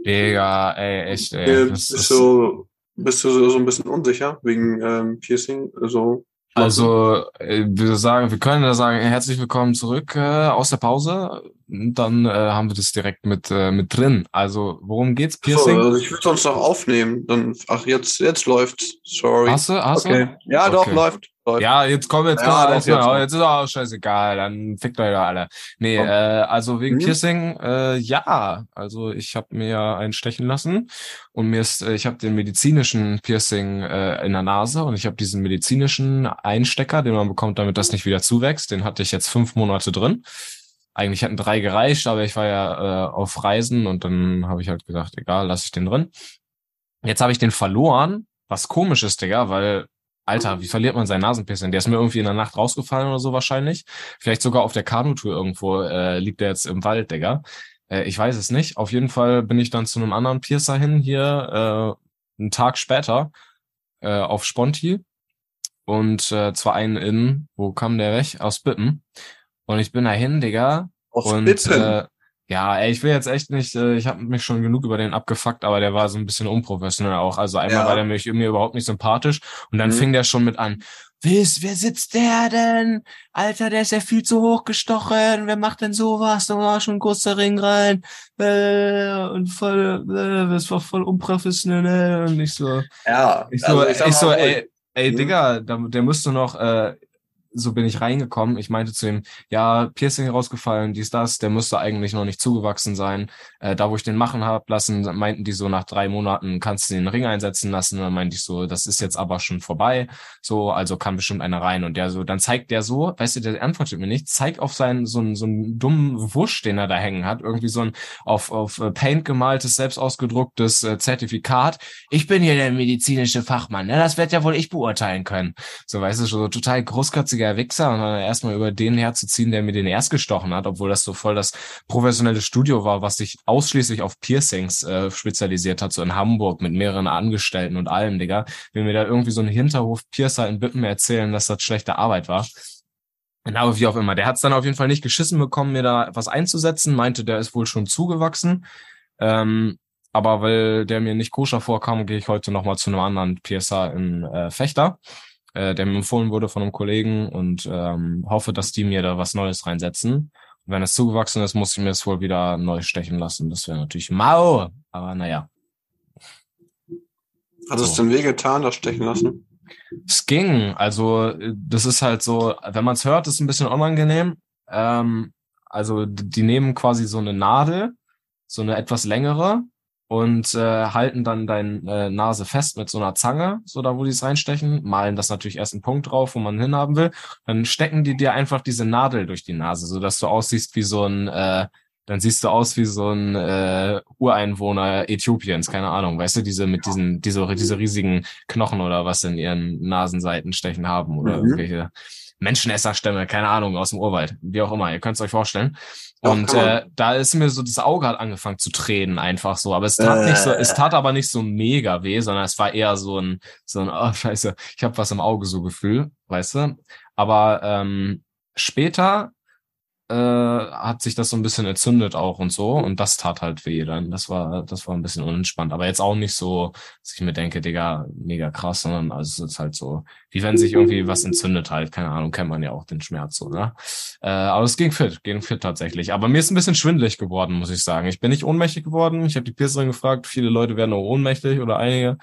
Digga, ey, echt, ey. Äh, Das ist- du, bist du so, so ein bisschen unsicher wegen ähm, Piercing? So. Also, äh, wir sagen, wir können da sagen, herzlich willkommen zurück äh, aus der Pause. Dann äh, haben wir das direkt mit äh, mit drin. Also, worum geht's? So, Piercing? also ich würde sonst noch aufnehmen. Dann, ach, jetzt, jetzt läuft's. Sorry. hast du? Hast okay. Ja, doch, Okay. läuft. Läuft. Ja, jetzt kommen jetzt Ja, doch, jetzt, jetzt mal, jetzt ist auch scheißegal, dann fickt euch doch alle. Nee, Komm. äh, also wegen Hm? Piercing, äh, ja, also ich habe mir einen stechen lassen und mir ist, äh, ich habe den medizinischen Piercing äh, in der Nase und ich habe diesen medizinischen Einstecker, den man bekommt, damit das nicht wieder zuwächst. Den hatte ich jetzt fünf Monate drin. Eigentlich hätten drei gereicht, aber ich war ja äh, auf Reisen und dann habe ich halt gedacht, egal, lasse ich den drin. Jetzt habe ich den verloren, was komisch ist, Digga, weil, Alter, wie verliert man seinen Nasenpiercing? Der ist mir irgendwie in der Nacht rausgefallen oder so wahrscheinlich. Vielleicht sogar auf der Kanutour irgendwo äh, liegt der jetzt im Wald, Digga. Äh, ich weiß es nicht. Auf jeden Fall bin ich dann zu einem anderen Piercer hin hier, äh, einen Tag später, äh, auf Sponti. Und äh, zwar einen in, wo kam der weg? Aus Bippen. Und ich bin dahin, Digga, Auf und Bippen. äh, ja, ey, ich will jetzt echt nicht, äh, ich habe mich schon genug über den abgefuckt, aber der war so ein bisschen unprofessionell auch. Also einmal Ja. war der mich mir überhaupt nicht sympathisch und dann Mhm. fing der schon mit an. Wer, ist, wer sitzt der denn? Alter, der ist ja viel zu hoch gestochen. Wer macht denn sowas? Da war schon ein großer Ring rein. Äh, und voll, äh, das war voll unprofessionell. Und ich so, ja, ich so, also ich, sag so, ey, ey, Mhm. Digga, da, der müsste noch, äh, so bin ich reingekommen. Ich meinte zu ihm, ja, Piercing rausgefallen, dies, das, der müsste eigentlich noch nicht zugewachsen sein. Äh, da, wo ich den machen hab lassen, meinten die so, nach drei Monaten kannst du den Ring einsetzen lassen. Dann meinte ich so, das ist jetzt aber schon vorbei. So, also kann bestimmt einer rein. Und der so, dann zeigt der so, weißt du, der antwortet mir nicht, zeigt auf seinen, so einen, so einen dummen Wusch, den er da hängen hat. Irgendwie so ein auf, auf äh, Paint gemaltes, selbst ausgedrucktes äh, Zertifikat. Ich bin hier der medizinische Fachmann, ne? Das wird ja wohl ich beurteilen können. So, weißt du, so total großkotziger Wichser und dann erstmal über den herzuziehen, der mir den erst gestochen hat, obwohl das so voll das professionelle Studio war, was sich ausschließlich auf Piercings äh, spezialisiert hat, so in Hamburg mit mehreren Angestellten und allem, Digga. Will mir da irgendwie so ein Hinterhof-Piercer in Bippen erzählen, dass das schlechte Arbeit war. Genau, wie auch immer. Der hat es dann auf jeden Fall nicht geschissen bekommen, mir da was einzusetzen, meinte, der ist wohl schon zugewachsen. Ähm, aber weil der mir nicht koscher vorkam, gehe ich heute nochmal zu einem anderen PSA in äh, Fechter, äh, der mir empfohlen wurde von einem Kollegen und ähm, hoffe, dass die mir da was Neues reinsetzen. Und wenn es zugewachsen ist, muss ich mir es wohl wieder neu stechen lassen. Das wäre natürlich mau, aber naja. Hat es so. denn wehgetan, das stechen lassen? Es ging. Also, das ist halt so, wenn man es hört, ist ein bisschen unangenehm. Ähm, also, die nehmen quasi so eine Nadel, so eine etwas längere, und äh, halten dann deine äh, Nase fest mit so einer Zange, so da, wo die es reinstechen, malen das natürlich erst einen Punkt drauf, wo man hinhaben will. Dann stecken die dir einfach diese Nadel durch die Nase, so dass du aussiehst wie so ein äh, dann siehst du aus wie so ein äh, Ureinwohner Äthiopiens, keine Ahnung, weißt du, diese mit diesen, diese, diese riesigen Knochen oder was in ihren Nasenseiten stechen haben oder mhm. irgendwelche Menschenesserstämme, keine Ahnung, aus dem Urwald, wie auch immer, ihr könnt es euch vorstellen. Und äh, da ist mir so das Auge hat angefangen zu tränen, einfach so. Aber es tat äh. nicht so, es tat aber nicht so mega weh, sondern es war eher so ein, so ein, oh scheiße, ich habe was im Auge so Gefühl, weißt du. Aber ähm, später äh, hat sich das so ein bisschen entzündet auch und so und das tat halt weh dann. Das war, das war ein bisschen unentspannt. Aber jetzt auch nicht so, dass ich mir denke, Digga, mega krass, sondern also es ist halt so, wie wenn sich irgendwie was entzündet halt, keine Ahnung, kennt man ja auch den Schmerz so, ne? Äh, aber es ging fit, ging fit tatsächlich. Aber mir ist ein bisschen schwindelig geworden, muss ich sagen. Ich bin nicht ohnmächtig geworden. Ich habe die Piercerin gefragt, viele Leute werden auch ohnmächtig oder einige.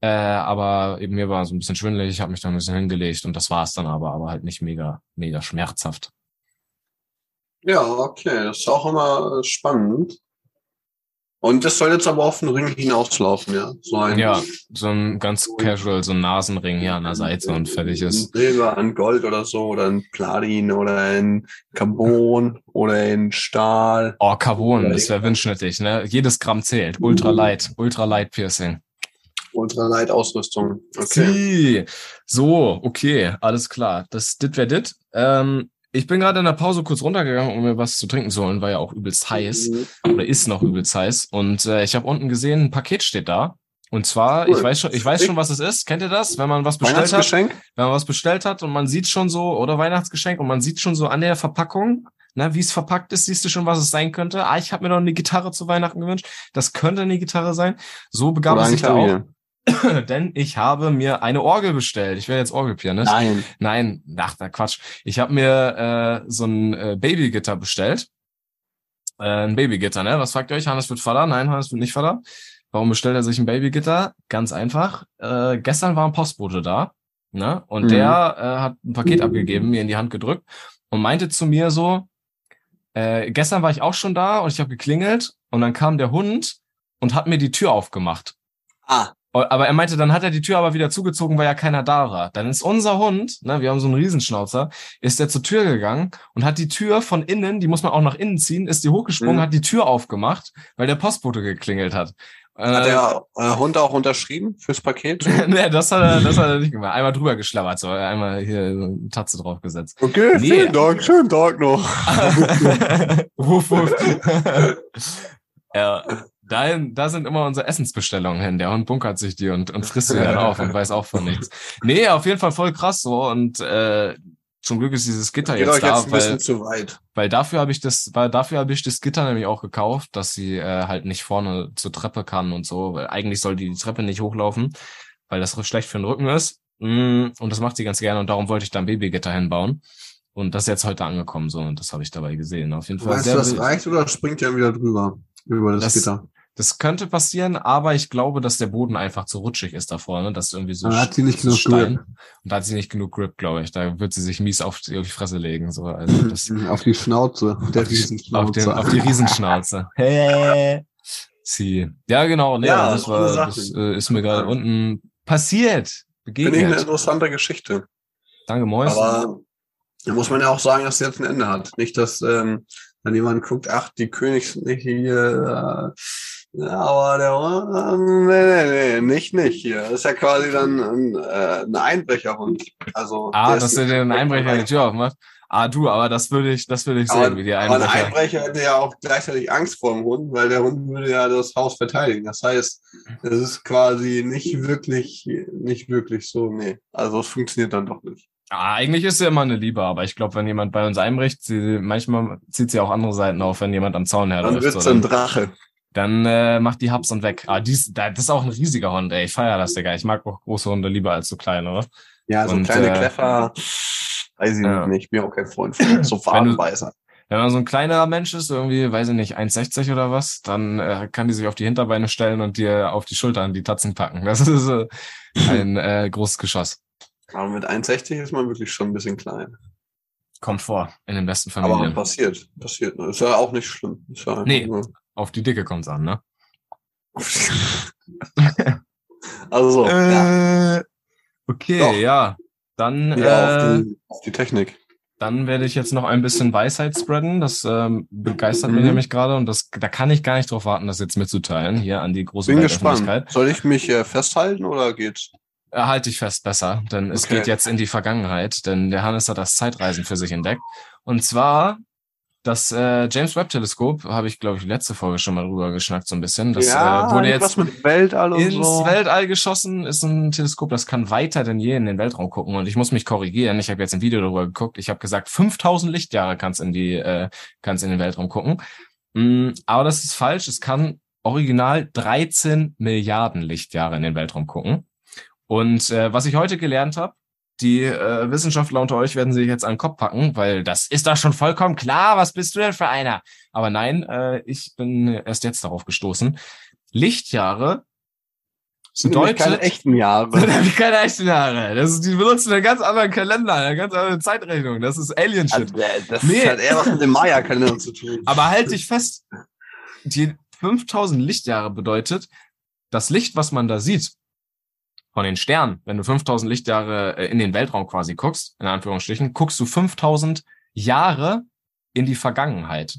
Äh, aber eben mir war so ein bisschen schwindelig, ich habe mich da ein bisschen hingelegt und das war es dann aber, aber halt nicht mega, mega schmerzhaft. Ja, okay, das ist auch immer äh, spannend. Und das soll jetzt aber auf den Ring hinauslaufen, ja. So ein, ja, so ein ganz casual, so ein Nasenring hier an der Seite und fertig ist. Silber, ein Gold oder so, oder ein Platin oder ein Carbon oder ein Stahl. Oh, Carbon, das wäre windschnittig, ne? Jedes Gramm zählt. Ultralight, Ultralight Piercing. Ultralight Ausrüstung. Okay. So, okay, alles klar. Das dit wer dit. Ähm, ich bin gerade in der Pause kurz runtergegangen, um mir was zu trinken zu holen, war ja auch übelst heiß oder ist noch übelst heiß. Und äh, ich habe unten gesehen, ein Paket steht da. Und zwar, cool. ich weiß schon, ich weiß schon, was es ist. Kennt ihr das? Wenn man was bestellt hat, wenn man was bestellt hat und man sieht schon so oder Weihnachtsgeschenk und man sieht schon so an der Verpackung, ne, wie es verpackt ist, siehst du schon, was es sein könnte. Ah, ich habe mir noch eine Gitarre zu Weihnachten gewünscht. Das könnte eine Gitarre sein. So begab es sich da auch. denn ich habe mir eine Orgel bestellt. Ich werde jetzt Orgelpianist. Nein. Nein, ach, da Quatsch. Ich habe mir äh, so ein äh, Babygitter bestellt. Äh, ein Babygitter, ne? Was fragt ihr euch? Hannes wird Vater? Nein, Hannes wird nicht Vater. Warum bestellt er sich ein Babygitter? Ganz einfach. Äh, gestern war ein Postbote da, ne? Und mhm. der äh, hat ein Paket abgegeben, mir in die Hand gedrückt und meinte zu mir so, äh, gestern war ich auch schon da und ich habe geklingelt und dann kam der Hund und hat mir die Tür aufgemacht. Ah. Aber er meinte, dann hat er die Tür aber wieder zugezogen, weil ja keiner da war. Dann ist unser Hund, ne, wir haben so einen Riesenschnauzer, ist der zur Tür gegangen und hat die Tür von innen, die muss man auch nach innen ziehen, ist die hochgesprungen, mhm. hat die Tür aufgemacht, weil der Postbote geklingelt hat. Hat der äh, Hund auch unterschrieben fürs Paket? nee, das hat, er, das hat er nicht gemacht. Einmal drüber geschlabbert, so einmal hier so eine Tatze draufgesetzt. Okay, nee. vielen Dank, schönen Tag noch. wuff, wuff. ja, da, da sind immer unsere Essensbestellungen hin. Der Hund bunkert sich die und, und frisst sie dann auf und weiß auch von nichts. Nee, auf jeden Fall voll krass so. Und äh, zum Glück ist dieses Gitter Geht jetzt da, jetzt weil, zu weit. weil dafür habe ich das, weil dafür habe ich das Gitter nämlich auch gekauft, dass sie äh, halt nicht vorne zur Treppe kann und so. Weil eigentlich soll die, die Treppe nicht hochlaufen, weil das schlecht für den Rücken ist. Mm, und das macht sie ganz gerne und darum wollte ich da ein Babygitter hinbauen. Und das ist jetzt heute angekommen so und das habe ich dabei gesehen. Auf jeden Fall. Weißt du, das reicht oder springt ja wieder drüber über das, das Gitter? Das könnte passieren, aber ich glaube, dass der Boden einfach zu rutschig ist davor, ne? Das irgendwie so. Da hat sie nicht genug Stein. Grip. Und da hat sie nicht genug Grip, glaube ich. Da wird sie sich mies auf die, auf die Fresse legen. So. Also das, auf die Schnauze. Der auf, Riesenschnauze. Auf, den, auf die Riesenschnauze. Hey. Sie. Ja, genau. Nee, ja, das, war, das äh, ist mir gerade unten passiert. Begegnet. Finde ich eine interessante Geschichte. Danke, Mois. Aber da muss man ja auch sagen, dass sie jetzt ein Ende hat. Nicht, dass ähm, dann jemand guckt, ach, die Königs nicht hier. Äh, aber der, nee, nee, nee, nicht, nicht hier. Das ist ja quasi dann ein, äh, ein Einbrecherhund. Also, ah, dass du einen Einbrecher die Tür aufmachst. Ah, du, aber das würde ich, das würde ich sehen, wie die Einbrecher. Aber ein Einbrecher hätte ja auch gleichzeitig Angst vor dem Hund, weil der Hund würde ja das Haus verteidigen. Das heißt, es ist quasi nicht wirklich, nicht wirklich so, nee. Also es funktioniert dann doch nicht. Ah, eigentlich ist sie immer eine Liebe, aber ich glaube, wenn jemand bei uns einbricht, sie, manchmal zieht sie auch andere Seiten auf, wenn jemand am Zaun herläuft. Dann wird sie ein Drache. Dann äh, macht die Haps und weg. Ah, dies, das ist auch ein riesiger Hund, ey. Ich feier das, Digga. Ich mag auch große Hunde lieber als so kleine, oder? Ja, so und, kleine äh, Kleffer, weiß ich ja. nicht. Ich bin auch kein Freund von so Farbenweißer. Wenn man so ein kleinerer Mensch ist, irgendwie, weiß ich nicht, 1,60 oder was, dann äh, kann die sich auf die Hinterbeine stellen und dir auf die Schultern die Tatzen packen. Das ist äh, ein äh, großes Geschoss. Aber mit 1,60 ist man wirklich schon ein bisschen klein. Kommt vor, in den besten Familien. Aber passiert, passiert. Ne? Ist ja auch nicht schlimm. Ist ja nee, nur... auf die Dicke kommt's an, ne? also so, äh, ja. Okay, Doch. ja. Dann ja, äh, auf, die, auf die Technik. Dann werde ich jetzt noch ein bisschen Weisheit spreaden. Das ähm, begeistert mhm. mich nämlich gerade und das, da kann ich gar nicht drauf warten, das jetzt mitzuteilen hier an die große Bin gespannt. Soll ich mich äh, festhalten oder geht's? Halte ich fest besser, denn es okay. geht jetzt in die Vergangenheit, denn der Hannes hat das Zeitreisen für sich entdeckt. Und zwar das äh, James Webb Teleskop habe ich, glaube ich, letzte Folge schon mal drüber geschnackt, so ein bisschen. Das ja, äh, wurde jetzt Weltall ins so. Weltall geschossen, ist ein Teleskop, das kann weiter denn je in den Weltraum gucken. Und ich muss mich korrigieren. Ich habe jetzt ein Video darüber geguckt. Ich habe gesagt, 5000 Lichtjahre kann es in die, äh, kann in den Weltraum gucken. Mm, aber das ist falsch. Es kann original 13 Milliarden Lichtjahre in den Weltraum gucken. Und äh, was ich heute gelernt habe, die äh, Wissenschaftler unter euch werden sich jetzt an den Kopf packen, weil das ist doch schon vollkommen klar. Was bist du denn für einer? Aber nein, äh, ich bin erst jetzt darauf gestoßen. Lichtjahre bedeutet keine echten Jahre. keine echten Jahre. Das ist, die benutzen einen ganz anderen Kalender, eine ganz andere Zeitrechnung. Das ist Alien-Shit. Also, das nee. hat eher was mit dem Maya-Kalender zu tun. Aber halt dich fest. Die 5000 Lichtjahre bedeutet, das Licht, was man da sieht, von den Sternen, wenn du 5000 Lichtjahre äh, in den Weltraum quasi guckst, in Anführungsstrichen, guckst du 5000 Jahre in die Vergangenheit.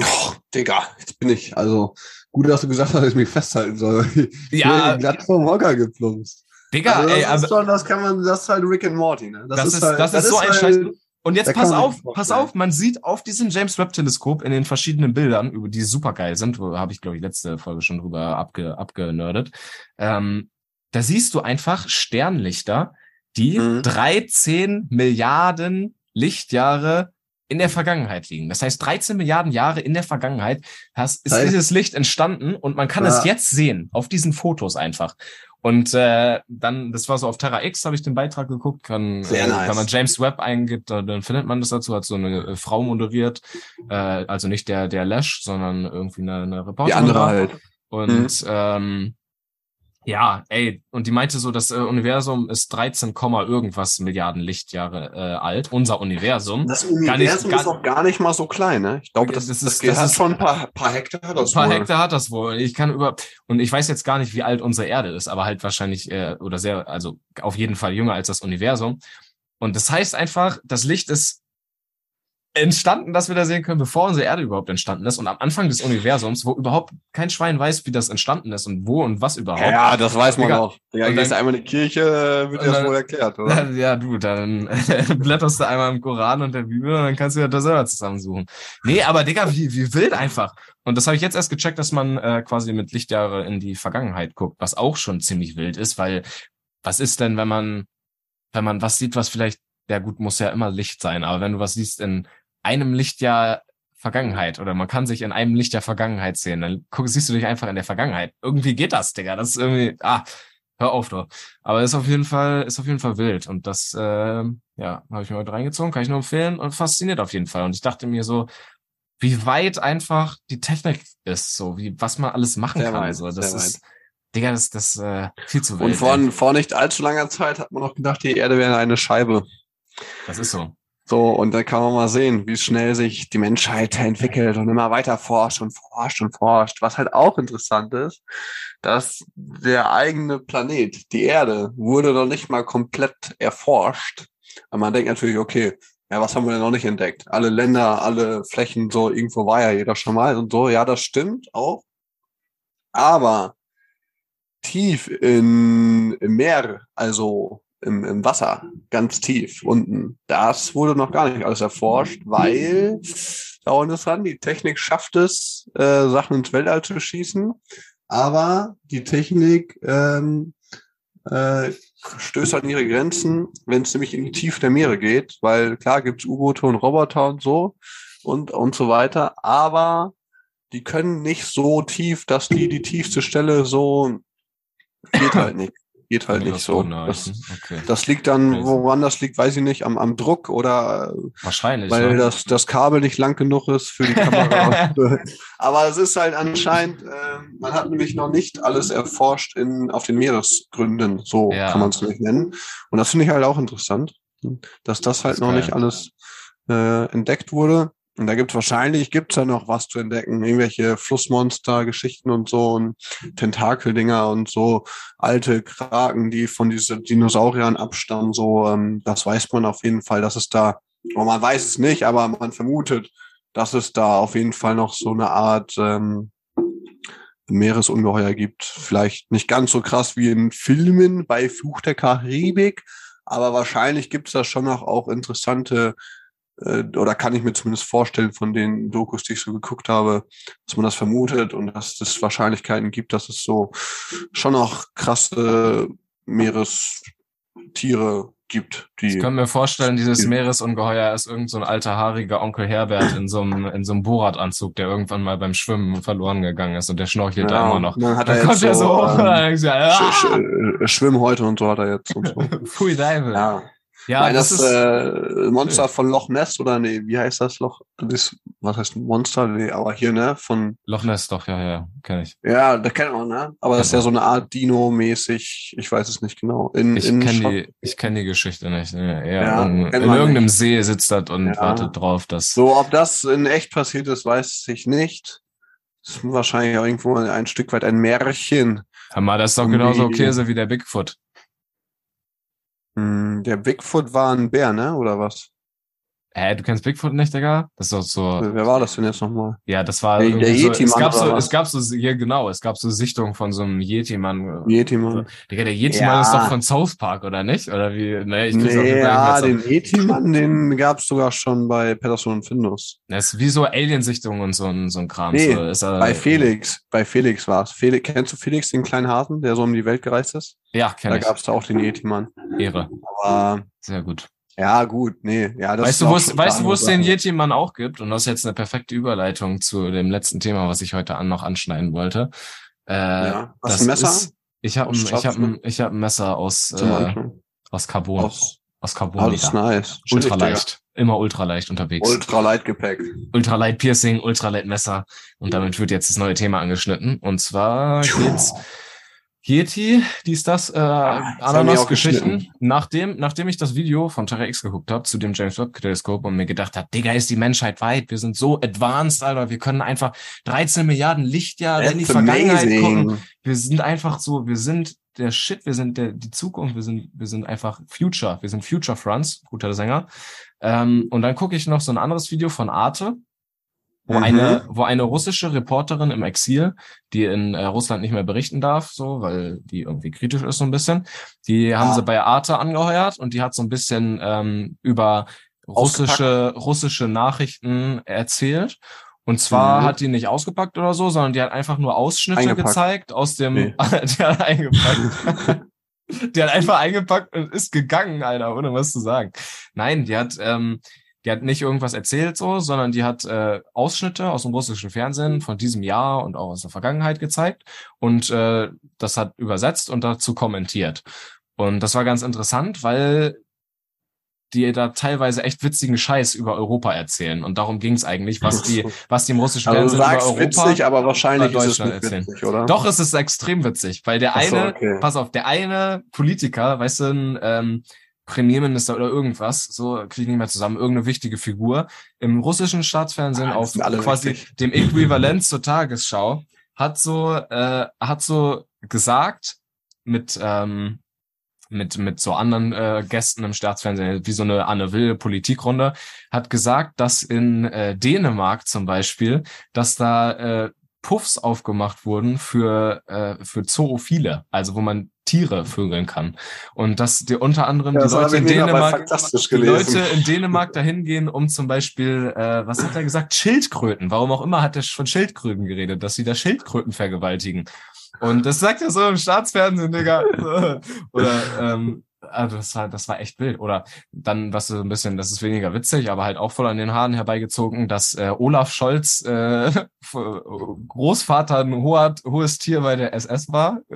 Oh, Digga, jetzt bin ich, also, gut, dass du gesagt hast, dass ich mich festhalten soll. Ich ja. glatt vom Hocker geplumpst. Digga, also das ey, ist aber. Schon, das kann man, das ist halt Rick and Morty, ne? Das, das ist, halt, das, das ist so ein halt, Scheiß. Und jetzt pass auf, pass auf, man sieht auf diesem James Webb Teleskop in den verschiedenen Bildern, über die super geil sind, wo habe ich glaube ich letzte Folge schon drüber abge, abgenördet, ähm, da siehst du einfach Sternlichter, die mhm. 13 Milliarden Lichtjahre in der Vergangenheit liegen. Das heißt, 13 Milliarden Jahre in der Vergangenheit hast, ist heißt, dieses Licht entstanden und man kann ja. es jetzt sehen, auf diesen Fotos einfach. Und äh, dann, das war so auf Terra X, habe ich den Beitrag geguckt, kann, äh, nice. wenn man James Webb eingibt, dann findet man das dazu, hat so eine äh, Frau moderiert, äh, also nicht der der Lash, sondern irgendwie eine, eine Reporterin. Die andere halt. Und mhm. ähm, ja, ey, und die meinte so, das äh, Universum ist 13, irgendwas Milliarden Lichtjahre äh, alt. Unser Universum. Das Universum nicht, ist auch gar nicht mal so klein, ne? Ich glaube, das, das, ist, das, das ist schon ein paar, paar Hektar das Ein paar wohl. Hektar hat das wohl. Ich kann über und ich weiß jetzt gar nicht, wie alt unsere Erde ist, aber halt wahrscheinlich äh, oder sehr, also auf jeden Fall jünger als das Universum. Und das heißt einfach, das Licht ist entstanden, dass wir da sehen können, bevor unsere Erde überhaupt entstanden ist und am Anfang des Universums, wo überhaupt kein Schwein weiß, wie das entstanden ist und wo und was überhaupt. Ja, das weiß man auch. Ja, gehst du einmal in die Kirche, wird dir das wohl erklärt, oder? Ja, du, dann blätterst du einmal im Koran und der Bibel und dann kannst du ja da selber zusammensuchen. Nee, aber Digga, wie, wie wild einfach. Und das habe ich jetzt erst gecheckt, dass man äh, quasi mit Lichtjahre in die Vergangenheit guckt, was auch schon ziemlich wild ist, weil was ist denn, wenn man, wenn man was sieht, was vielleicht ja gut, muss ja immer Licht sein, aber wenn du was siehst in einem Lichtjahr Vergangenheit oder man kann sich in einem Lichtjahr Vergangenheit sehen. Dann guck, siehst du dich einfach in der Vergangenheit. Irgendwie geht das, Digga. Das ist irgendwie, ah, hör auf doch. Aber ist auf jeden Fall, ist auf jeden Fall wild. Und das, äh, ja, habe ich mir heute reingezogen, kann ich nur empfehlen und fasziniert auf jeden Fall. Und ich dachte mir so, wie weit einfach die Technik ist, so wie was man alles machen sehr kann. Weit, also das ist, weit. Digga, das, das äh, viel zu wild. Und vor, vor nicht allzu langer Zeit hat man noch gedacht, die Erde wäre eine Scheibe. Das ist so. So, und dann kann man mal sehen, wie schnell sich die Menschheit entwickelt und immer weiter forscht und forscht und forscht. Was halt auch interessant ist, dass der eigene Planet, die Erde, wurde noch nicht mal komplett erforscht. Aber man denkt natürlich, okay, ja, was haben wir denn noch nicht entdeckt? Alle Länder, alle Flächen, so irgendwo war ja jeder schon mal und so. Ja, das stimmt auch. Aber tief in, im Meer, also im, im Wasser, ganz tief unten. Das wurde noch gar nicht alles erforscht, weil, auch interessant, die Technik schafft es, äh, Sachen ins Weltall zu schießen, aber die Technik ähm, äh, stößt an ihre Grenzen, wenn es nämlich in die Tiefe der Meere geht, weil klar gibt's U-Boote und Roboter und so und, und so weiter, aber die können nicht so tief, dass die die tiefste Stelle so geht halt nicht. Geht halt nicht so. Das, okay. das, liegt dann, woran das liegt, weiß ich nicht, am, am Druck oder wahrscheinlich, weil ne? das, das Kabel nicht lang genug ist für die Kamera. Aber es ist halt anscheinend, äh, man hat nämlich noch nicht alles erforscht in, auf den Meeresgründen, so ja. kann man es nicht nennen. Und das finde ich halt auch interessant, dass das halt das noch geil. nicht alles äh, entdeckt wurde. Und da gibt wahrscheinlich, gibt's ja noch was zu entdecken. Irgendwelche Flussmonster-Geschichten und so und Tentakeldinger und so alte Kraken, die von diesen Dinosauriern abstammen. So, ähm, das weiß man auf jeden Fall, dass es da, oh, man weiß es nicht, aber man vermutet, dass es da auf jeden Fall noch so eine Art ähm, Meeresungeheuer gibt. Vielleicht nicht ganz so krass wie in Filmen bei Fluch der Karibik, aber wahrscheinlich gibt's da schon noch auch interessante äh, oder kann ich mir zumindest vorstellen von den Dokus, die ich so geguckt habe, dass man das vermutet und dass es Wahrscheinlichkeiten gibt, dass es so schon auch krasse Meerestiere gibt. Die, ich kann mir vorstellen, dieses die, Meeresungeheuer ist irgend so ein alter haariger Onkel Herbert in so einem in so einem Bohrradanzug, der irgendwann mal beim Schwimmen verloren gegangen ist und der schnorchelt ja, da immer noch. Dann hat er dann jetzt so, so ähm, ja, Sch Sch äh, Schwimmen heute und so hat er jetzt und so. Pfui Deibel. Ja. Ja, Weil das, das ist, äh, Monster von Loch Ness oder nee, wie heißt das Loch? Das, was heißt Monster? Nee, aber hier, ne? Von Loch Ness, doch, ja, ja, kenne ich. Ja, das kennt man, ne? Aber das ist ja so eine Art Dino-mäßig, ich weiß es nicht genau. In, ich kenne die, ich kenne die Geschichte nicht. Ne? Ja, in, in irgendeinem nicht. See sitzt das und ja. wartet drauf, dass. So, ob das in echt passiert ist, weiß ich nicht. Das ist wahrscheinlich auch irgendwo ein Stück weit ein Märchen. Aber das ist doch genauso Käse wie der Bigfoot. Hm, der Bigfoot war ein Bär, ne? Oder was? Hä, du kennst Bigfoot nicht, Digga? Das ist doch so. Wer war das denn jetzt nochmal? Ja, das war der, der Yeti-Mann. So, es gab so, es gab so, ja genau, es gab so Sichtungen von so einem Yeti-Mann. Yeti-Mann. Digga, der Yeti-Mann ja. ist doch von South Park, oder nicht? Oder wie? Nee, ich nee, ja, den Yeti-Mann, den gab's sogar schon bei Peterson und Findus. Das ist wie so Alien-Sichtungen und so ein, so ein Kram. Nee, so, er, bei Felix, bei Felix war's. Felix, kennst du Felix, den kleinen Hasen, der so um die Welt gereist ist? Ja, kenn da ich. Da gab's da auch den Yeti-Mann. Ehre. Aber. Sehr gut. Ja, gut, nee. Ja, das weißt du, wo es, weißt du, wo es den Yeti-Mann auch gibt? Und das ist jetzt eine perfekte Überleitung zu dem letzten Thema, was ich heute an noch anschneiden wollte. Äh, ja. Was, ein Messer? Ist, ich habe ich hab ein, ich hab ein Messer aus, äh, aus Carbon. Aus, aus Carbon. Alles nice. Ultraleicht. Immer ultraleicht unterwegs. Ultralight Gepäck. Ultralight Piercing, Ultralight Messer. Und damit wird jetzt das neue Thema angeschnitten. Und zwar geht's Yeti, dies, das, äh, ah, Ananas-Geschichten. Nachdem, nachdem ich das Video von Terra X geguckt habe zu dem James Webb-Teleskop und mir gedacht habe, Digga, ist die Menschheit weit. Wir sind so advanced, Alter. Wir können einfach 13 Milliarden Lichtjahre in die Vergangenheit amazing. gucken. Wir sind einfach so, wir sind der Shit, wir sind der, die Zukunft, wir sind, wir sind einfach Future. Wir sind Future Fronts, guter Sänger. Ähm, und dann gucke ich noch so ein anderes Video von Arte, wo mhm. eine, wo eine russische Reporterin im Exil, die in äh, Russland nicht mehr berichten darf, so, weil die irgendwie kritisch ist so ein bisschen, die haben sie bei Arte angeheuert und die hat so ein bisschen ähm, über russische russische Nachrichten erzählt. Und zwar mhm. hat die nicht ausgepackt oder so, sondern die hat einfach nur Ausschnitte eingepackt. gezeigt aus dem, nee. die hat eingepackt. die hat einfach eingepackt und ist gegangen, Alter, ohne was zu sagen. Nein, die hat ähm, die hat nicht irgendwas erzählt so, sondern die hat äh, Ausschnitte aus dem russischen Fernsehen von diesem Jahr und auch aus der Vergangenheit gezeigt und äh, das hat übersetzt und dazu kommentiert. Und das war ganz interessant, weil die da teilweise echt witzigen Scheiß über Europa erzählen. Und darum ging es eigentlich, was die, was die im russischen also Fernsehen über Europa witzig, aber wahrscheinlich es nicht erzählen. Witzig, oder? Doch, es ist extrem witzig, weil der eine, so, okay. pass auf, der eine Politiker, weißt du, ähm, Premierminister oder irgendwas, so kriege ich nicht mehr zusammen, irgendeine wichtige Figur im russischen Staatsfernsehen ah, auf quasi wichtig. dem Äquivalent zur Tagesschau hat so äh, hat so gesagt mit ähm, mit mit so anderen äh, Gästen im Staatsfernsehen wie so eine Anne Will Politikrunde hat gesagt, dass in äh, Dänemark zum Beispiel, dass da äh, Puffs aufgemacht wurden für, äh, für Zoophile, also wo man Tiere vögeln kann. Und dass die unter anderem ja, die Leute in Dänemark, die Leute in Dänemark dahin gehen, um zum Beispiel, äh, was hat er gesagt, Schildkröten. Warum auch immer hat er von Schildkröten geredet, dass sie da Schildkröten vergewaltigen. Und das sagt er so im Staatsfernsehen, Digga. Oder ähm, also das war, das war echt wild. Oder dann, was so ein bisschen, das ist weniger witzig, aber halt auch voll an den Haaren herbeigezogen, dass äh, Olaf Scholz äh, Großvater ein hoher, hohes Tier bei der SS war.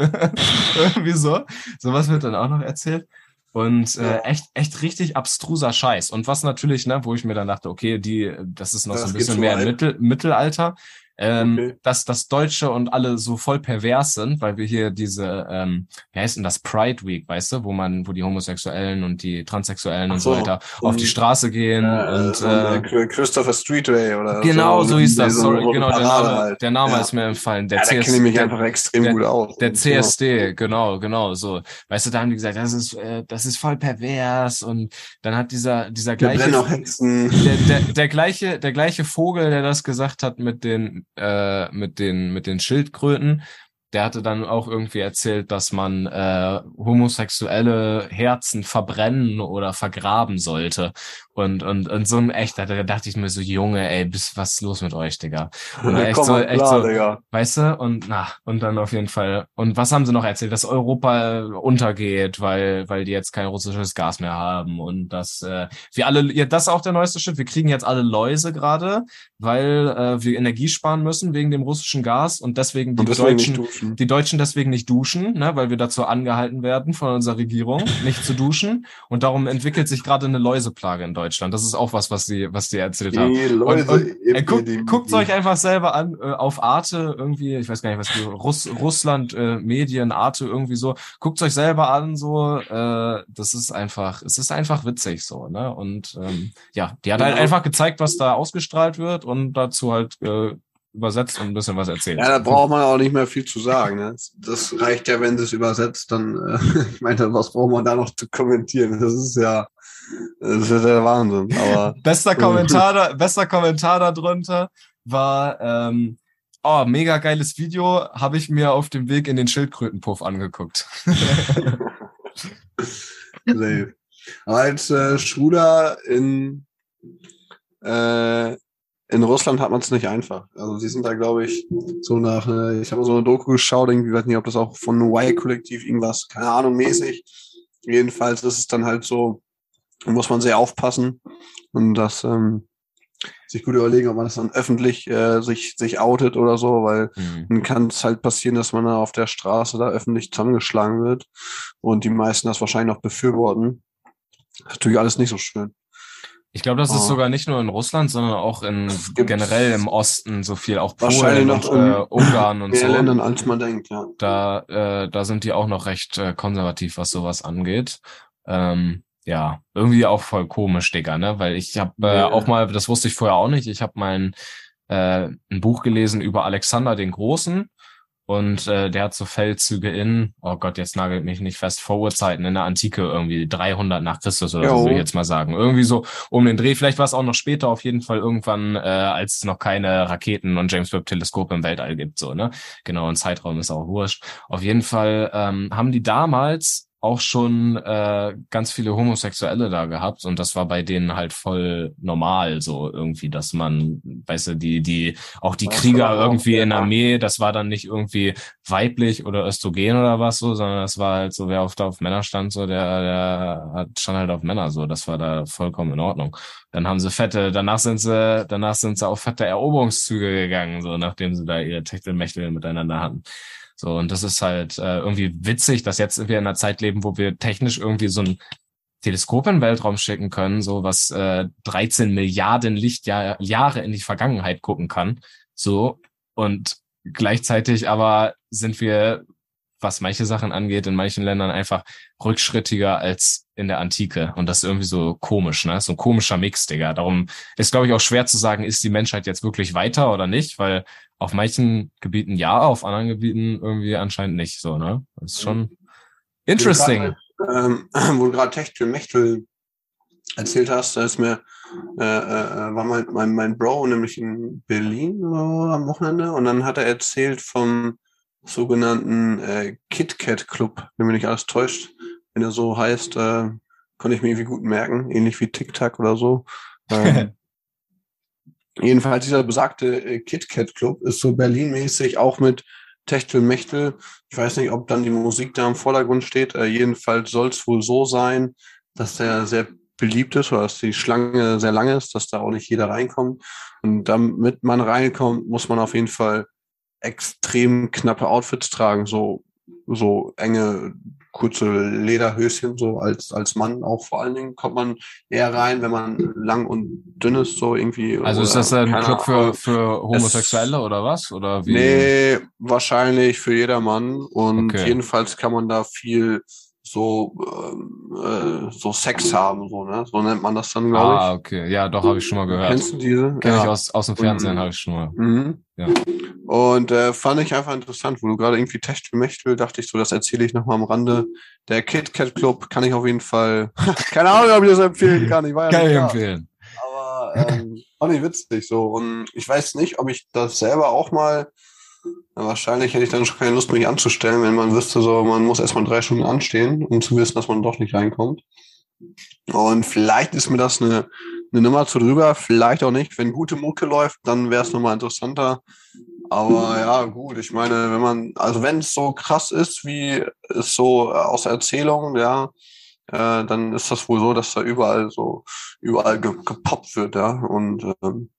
Wieso? Sowas wird dann auch noch erzählt. Und äh, echt, echt richtig abstruser Scheiß. Und was natürlich, ne, wo ich mir dann dachte, okay, die, das ist noch das so ein bisschen mehr im Mittel, Mittelalter ähm, okay. dass das Deutsche und alle so voll pervers sind, weil wir hier diese, ähm, wie heißt denn das, Pride Week, weißt du, wo man, wo die Homosexuellen und die Transsexuellen und so, so weiter auf die Straße gehen ja, und äh, Christopher Streetway oder genau so, so hieß das, sorry, genau der Name, halt. der Name ja. ist mir empfallen. Der ja, CS, kenne ich mich einfach extrem der, gut aus. Der CSD, genau, genau, so, weißt du, da haben die gesagt, das ist, äh, das ist voll pervers und dann hat dieser, dieser gleiche, der, der, der gleiche, der gleiche Vogel, der das gesagt hat mit den äh, mit den mit den Schildkröten der hatte dann auch irgendwie erzählt, dass man äh, homosexuelle Herzen verbrennen oder vergraben sollte. Und, und, und so ein echter, da dachte ich mir so, Junge, ey, bis, was ist los mit euch, Digga? Und echt Komm so, echt klar, so, Digga. weißt du? Und na, und dann auf jeden Fall. Und was haben sie noch erzählt? Dass Europa untergeht, weil, weil die jetzt kein russisches Gas mehr haben und dass äh, wir alle, ja, das ist auch der neueste Schritt. Wir kriegen jetzt alle Läuse gerade, weil äh, wir Energie sparen müssen wegen dem russischen Gas und deswegen die und Deutschen. Die Deutschen deswegen nicht duschen, ne, weil wir dazu angehalten werden von unserer Regierung, nicht zu duschen. Und darum entwickelt sich gerade eine Läuseplage in Deutschland. Das ist auch was, was sie, was sie erzählt haben. Die Läuse und, und, äh, guckt, guckt euch einfach selber an äh, auf Arte irgendwie, ich weiß gar nicht, was die Russ, Russland äh, Medien, Arte irgendwie so. Guckt euch selber an, so. Äh, das ist einfach, es ist einfach witzig so, ne? Und ähm, ja, die hat halt genau. einfach gezeigt, was da ausgestrahlt wird und dazu halt äh, übersetzt und ein bisschen was erzählt. Ja, da braucht man auch nicht mehr viel zu sagen. Ne? Das reicht ja, wenn sie es übersetzt, dann, äh, ich meine, was braucht man da noch zu kommentieren? Das ist ja, das ist ja der Wahnsinn. Aber, bester Kommentar, da, bester Kommentar darunter war, ähm, oh, mega geiles Video, habe ich mir auf dem Weg in den Schildkrötenpuff angeguckt. Aber als äh, Schwuler in äh, in Russland hat man es nicht einfach. Also sie sind da, glaube ich, so nach, äh, ich habe so eine Doku geschaut, irgendwie weiß nicht, ob das auch von Y-Kollektiv irgendwas, keine Ahnung, mäßig. Jedenfalls ist es dann halt so, muss man sehr aufpassen und das ähm, sich gut überlegen, ob man das dann öffentlich äh, sich sich outet oder so, weil mhm. dann kann es halt passieren, dass man da auf der Straße da öffentlich zusammengeschlagen wird und die meisten das wahrscheinlich noch befürworten. Natürlich alles nicht so schön. Ich glaube, das ist oh. sogar nicht nur in Russland, sondern auch in generell im Osten so viel, auch Polen und äh, Ungarn und so. Ländern, als man denkt, ja. Da, äh, da sind die auch noch recht äh, konservativ, was sowas angeht. Ähm, ja, irgendwie auch voll komisch, Digga, ne? Weil ich habe äh, ja. auch mal, das wusste ich vorher auch nicht, ich habe mein äh, ein Buch gelesen über Alexander den Großen und äh, der hat so Feldzüge in, oh Gott, jetzt nagelt mich nicht fest, vor Urzeiten in der Antike irgendwie 300 nach Christus oder jo. so, will ich jetzt mal sagen. Irgendwie so um den Dreh. Vielleicht war es auch noch später, auf jeden Fall irgendwann, äh, als es noch keine Raketen und James Webb Teleskope im Weltall gibt, so, ne? Genau, ein Zeitraum ist auch wurscht. Auf jeden Fall ähm, haben die damals auch schon äh, ganz viele Homosexuelle da gehabt und das war bei denen halt voll normal so irgendwie, dass man, weißt du, die die auch die Krieger irgendwie in der Armee, das war dann nicht irgendwie weiblich oder östrogen oder was so, sondern das war halt so, wer auf, da auf Männer stand, so der der hat stand halt auf Männer so, das war da vollkommen in Ordnung. Dann haben sie fette, danach sind sie danach sind sie auf fette Eroberungszüge gegangen, so nachdem sie da ihre Techtelmechtel miteinander hatten. So, und das ist halt äh, irgendwie witzig, dass jetzt wir in einer Zeit leben, wo wir technisch irgendwie so ein Teleskop in den Weltraum schicken können, so was äh, 13 Milliarden Lichtjahre in die Vergangenheit gucken kann. So, und gleichzeitig aber sind wir, was manche Sachen angeht, in manchen Ländern einfach rückschrittiger als in der Antike. Und das ist irgendwie so komisch, ne? So ein komischer Mix, Digga. Darum ist, glaube ich, auch schwer zu sagen, ist die Menschheit jetzt wirklich weiter oder nicht, weil auf manchen Gebieten ja, auf anderen Gebieten irgendwie anscheinend nicht so, ne? Das ist schon interesting. Ähm, wo du gerade Techtelmechtel erzählt hast, da ist mir, äh, äh, war mein, mein, mein Bro nämlich in Berlin äh, am Wochenende und dann hat er erzählt vom sogenannten äh, KitKat Club, wenn mich nicht alles täuscht, wenn er so heißt, äh, konnte ich mir irgendwie gut merken, ähnlich wie TikTok oder so. Ähm, jedenfalls dieser besagte äh, KitKat Club ist so Berlin-mäßig auch mit Techtelmechtel. Ich weiß nicht, ob dann die Musik da im Vordergrund steht. Äh, jedenfalls soll es wohl so sein, dass der sehr beliebt ist oder dass die Schlange sehr lang ist, dass da auch nicht jeder reinkommt. Und damit man reinkommt, muss man auf jeden Fall extrem knappe Outfits tragen, so, so enge kurze Lederhöschen, so als, als Mann auch vor allen Dingen kommt man eher rein, wenn man lang und dünn ist, so irgendwie. Also ist das ein Club für, für Homosexuelle oder was? Oder wie? Nee, wahrscheinlich für jedermann. Und okay. jedenfalls kann man da viel so ähm, äh, so Sex haben, so, ne? So nennt man das dann, glaube ich. Ah, okay. Ja, doch, habe ich schon mal gehört. Kennst du diese? Kenn ja. ich aus, aus dem Fernsehen, mhm. habe ich schon mal. Mhm. Ja. Und äh, fand ich einfach interessant, wo du gerade irgendwie Techtelmechtel, dachte ich so, das erzähle ich nochmal am Rande. Der Kit Kat Club kann ich auf jeden Fall, keine Ahnung, ob ich das empfehlen kann. Ich war ja kann ich empfehlen. Aber ähm, fand ich witzig so. Und ich weiß nicht, ob ich das selber auch mal wahrscheinlich hätte ich dann schon keine Lust, mich anzustellen, wenn man wüsste, so, man muss erstmal drei Stunden anstehen, um zu wissen, dass man doch nicht reinkommt. Und vielleicht ist mir das eine, eine Nummer zu drüber, vielleicht auch nicht. Wenn gute Mucke läuft, dann wäre es nochmal interessanter. Aber ja, gut, ich meine, wenn man, also wenn es so krass ist, wie es so aus Erzählungen, ja, äh, dann ist das wohl so, dass da überall so, überall ge gepoppt wird, ja. Und ähm,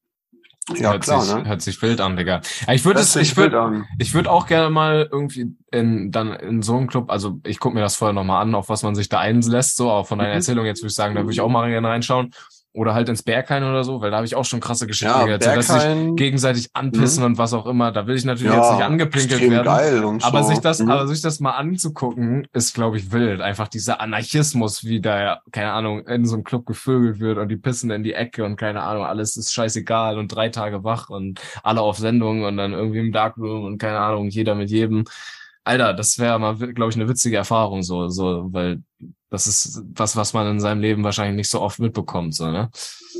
ja, hört klar, sich, ne? Hört sich wild an, Digga. ich würde es, ich würde, ich würde auch gerne mal irgendwie in, dann in so einem Club, also ich gucke mir das vorher nochmal an, auf was man sich da einlässt, so, auch von deiner mhm. Erzählung jetzt würde ich sagen, da würde ich auch mal gerne reinschauen. Oder halt ins Berghain oder so, weil da habe ich auch schon krasse Geschichten ja, gehört, dass sich gegenseitig anpissen mhm. und was auch immer. Da will ich natürlich ja, jetzt nicht angepinkelt werden. Aber so. sich das, mhm. aber sich das mal anzugucken, ist, glaube ich, wild. Einfach dieser Anarchismus, wie da, keine Ahnung, in so einem Club gevögelt wird und die pissen in die Ecke und keine Ahnung, alles ist scheißegal und drei Tage wach und alle auf Sendung und dann irgendwie im Darkroom und keine Ahnung, jeder mit jedem. Alter, das wäre mal, glaube ich, eine witzige Erfahrung, so, so, weil das ist was, was man in seinem Leben wahrscheinlich nicht so oft mitbekommt, so, ne?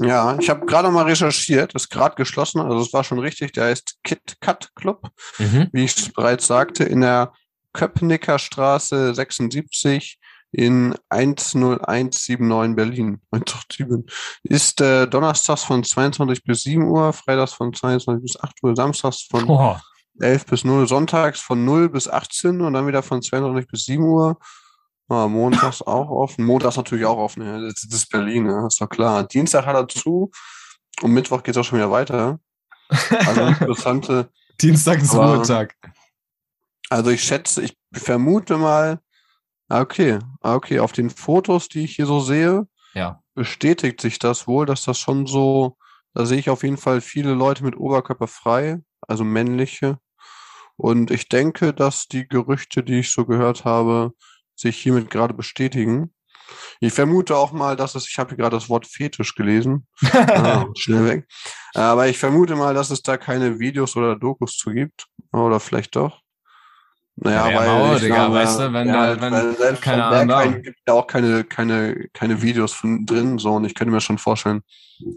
Ja, ich habe gerade mal recherchiert, ist gerade geschlossen, also es war schon richtig, der heißt Kit Kat Club, mhm. wie ich bereits sagte, in der Köpnicker Straße 76 in 10179 Berlin. Ist äh, donnerstags von 22 bis 7 Uhr, freitags von 22 bis 8 Uhr, samstags von oh. 11 bis 0, sonntags von 0 bis 18 und dann wieder von 22 bis 7 Uhr. Ah, montags auch offen. Montags natürlich auch offen. Ja. Das ist Berlin, ja. ist doch klar. Dienstag hat er zu und Mittwoch geht es auch schon wieder weiter. Also interessante. Dienstag ist Ruhetag. Also ich schätze, ich vermute mal, ah, okay, ah, okay, auf den Fotos, die ich hier so sehe, ja. bestätigt sich das wohl, dass das schon so, da sehe ich auf jeden Fall viele Leute mit Oberkörper frei, also männliche. Und ich denke, dass die Gerüchte, die ich so gehört habe, sich hiermit gerade bestätigen. Ich vermute auch mal, dass es, ich habe hier gerade das Wort Fetisch gelesen. ah, schnell weg. Aber ich vermute mal, dass es da keine Videos oder Dokus zu gibt. Oder vielleicht doch. Naja, ja, weil Mauer, ich Digga, weißt du, wenn ja, da, wenn, selbst keine Ahnung, gibt ja auch keine, keine, keine Videos von drin, so, und ich könnte mir schon vorstellen,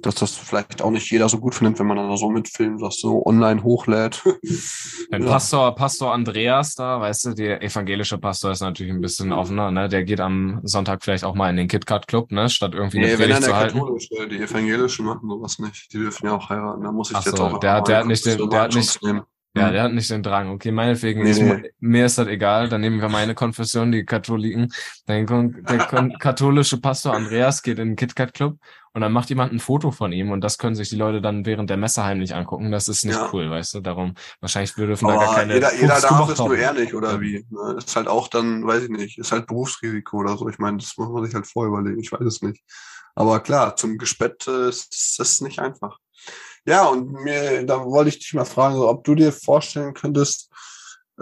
dass das vielleicht auch nicht jeder so gut findet, wenn man dann da so mitfilmt, was so online hochlädt. Wenn ja. Pastor, Pastor Andreas da, weißt du, der evangelische Pastor ist natürlich ein bisschen offener, ne, der geht am Sonntag vielleicht auch mal in den KitKat Club, ne, statt irgendwie nee, eine Predigt zu halten. Katholische, die evangelischen machen sowas nicht, die dürfen ja auch heiraten, da muss ich Ach jetzt so, auch der, der hat nicht den, der hat nicht, nehmen. Ja, der hat nicht den Drang. Okay, meinetwegen, nee, ist, nee. mir ist das egal. Dann nehmen wir meine Konfession, die Katholiken. Der, der katholische Pastor Andreas geht in den KitKat Club und dann macht jemand ein Foto von ihm und das können sich die Leute dann während der Messe heimlich angucken. Das ist nicht ja. cool, weißt du? Darum, wahrscheinlich dürfen da gar keine. Jeder, jeder darf es nur nicht, oder wie? Ne? Ist halt auch dann, weiß ich nicht, ist halt Berufsrisiko oder so. Ich meine, das muss man sich halt vorher überlegen. Ich weiß es nicht. Aber klar, zum Gespött äh, ist das nicht einfach. Ja, und mir, da wollte ich dich mal fragen, ob du dir vorstellen könntest,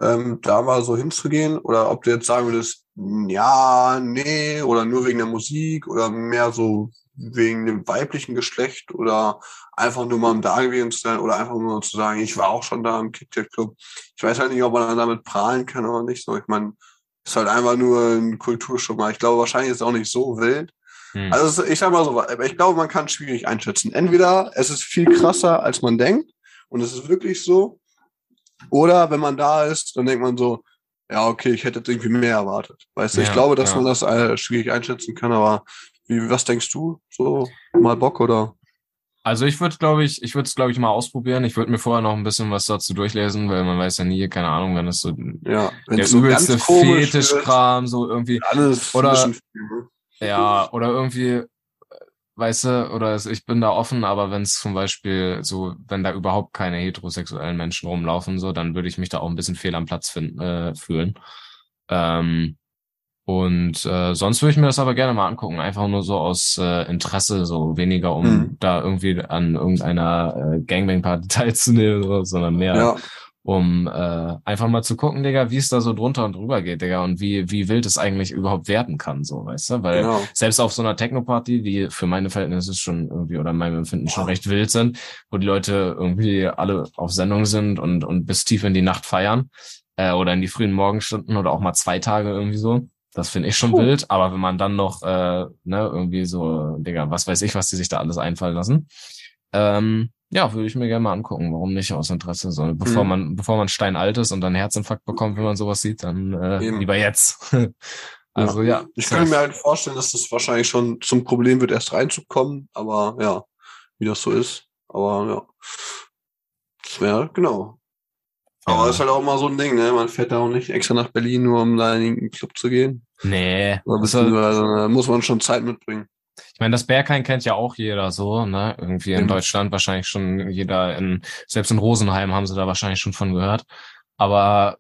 ähm, da mal so hinzugehen oder ob du jetzt sagen würdest, ja, nee, oder nur wegen der Musik oder mehr so wegen dem weiblichen Geschlecht oder einfach nur mal im da gewesen zu sein oder einfach nur zu sagen, ich war auch schon da im KitKat Club. Ich weiß halt nicht, ob man damit prahlen kann oder nicht. So, ich meine, ist halt einfach nur ein Kulturschuppen. Ich glaube, wahrscheinlich ist es auch nicht so wild. Hm. Also ich sag mal so, ich glaube, man kann es schwierig einschätzen. Entweder es ist viel krasser, als man denkt, und es ist wirklich so, oder wenn man da ist, dann denkt man so, ja, okay, ich hätte jetzt irgendwie mehr erwartet. Weißt du, ja, ich glaube, dass ja. man das äh, schwierig einschätzen kann, aber wie, was denkst du? So mal Bock oder? Also ich würde, glaube ich, ich würde es, glaube ich, mal ausprobieren. Ich würde mir vorher noch ein bisschen was dazu durchlesen, weil man weiß ja nie, keine Ahnung, wenn es so ja, der übelste Fetischkram, so irgendwie. Alles oder, ja, oder irgendwie, weißt du, oder ich bin da offen, aber wenn es zum Beispiel so, wenn da überhaupt keine heterosexuellen Menschen rumlaufen, so, dann würde ich mich da auch ein bisschen fehl am Platz finden, äh, fühlen. Ähm, und äh, sonst würde ich mir das aber gerne mal angucken, einfach nur so aus äh, Interesse, so weniger um mhm. da irgendwie an irgendeiner äh, Gangbang-Party teilzunehmen, so, sondern mehr ja. Um äh, einfach mal zu gucken, Digga, wie es da so drunter und drüber geht, Digga, und wie, wie wild es eigentlich überhaupt werden kann, so, weißt du? Weil genau. selbst auf so einer Techno-Party, die für meine Verhältnisse schon irgendwie oder meinem Empfinden schon recht wild sind, wo die Leute irgendwie alle auf Sendung sind und, und bis tief in die Nacht feiern, äh, oder in die frühen Morgenstunden oder auch mal zwei Tage irgendwie so das finde ich schon Puh. wild, aber wenn man dann noch, äh, ne, irgendwie so, Digga, was weiß ich, was die sich da alles einfallen lassen. Ähm, ja, würde ich mir gerne mal angucken. Warum nicht aus Interesse? So, bevor mhm. man, bevor man steinalt ist und dann Herzinfarkt bekommt, wenn man sowas sieht, dann äh, lieber jetzt. also ja. ja. Ich kann mir halt vorstellen, dass das wahrscheinlich schon zum Problem wird, erst reinzukommen, aber ja, wie das so ist. Aber ja. Das wäre, genau. Aber das ist halt auch mal so ein Ding, ne? Man fährt da auch nicht extra nach Berlin, nur um da in den Club zu gehen. Nee. Also, da muss man schon Zeit mitbringen. Ich meine, das Berghain kennt ja auch jeder so, ne? Irgendwie in mhm. Deutschland wahrscheinlich schon jeder in, selbst in Rosenheim haben sie da wahrscheinlich schon von gehört. Aber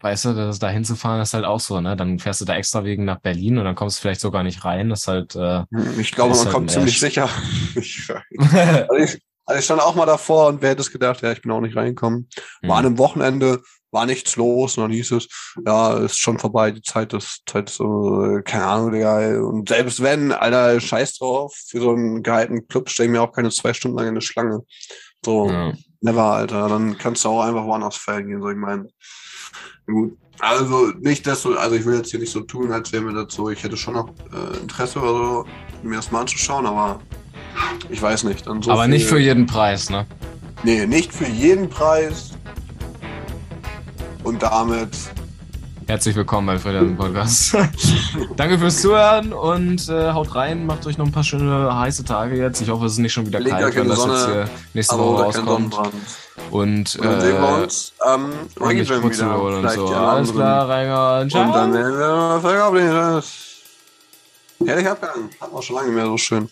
weißt du, das da hinzufahren ist halt auch so, ne? Dann fährst du da extra wegen nach Berlin und dann kommst du vielleicht sogar nicht rein. Das ist halt. Äh, ich glaube, man halt kommt ziemlich sicher. also ich, also ich stand auch mal davor und wer hätte es gedacht, ja, ich bin auch nicht reingekommen. War an mhm. einem Wochenende, war nichts los und dann hieß es, ja, ist schon vorbei, die Zeit ist, Zeit ist so, keine Ahnung, Digga. Und selbst wenn, Alter, scheiß drauf, für so einen gehaltenen Club stelle ich mir auch keine zwei Stunden lang in eine Schlange. So, ja. never, Alter. Dann kannst du auch einfach woanders feiern gehen, so ich meine. Gut. Also nicht, dass du, also ich will jetzt hier nicht so tun, als wäre mir das so, ich hätte schon noch äh, Interesse oder so, mir das mal anzuschauen, aber ich weiß nicht. So Aber nicht für jeden Preis, ne? Nee, nicht für jeden Preis. Und damit. Herzlich willkommen bei Frederik Podcast. Danke fürs Zuhören und äh, haut rein, macht euch noch ein paar schöne heiße Tage jetzt. Ich hoffe, es ist nicht schon wieder Legt kalt, wenn das Sonne, jetzt hier nächste Woche rauskommt. Und, und dann äh, sehen wir uns am ähm, Regenjam wieder. Und so. Alles klar, Reinhard. Ciao. Und dann werden wir Herrlich Abgang. Hat man schon lange mehr so schön.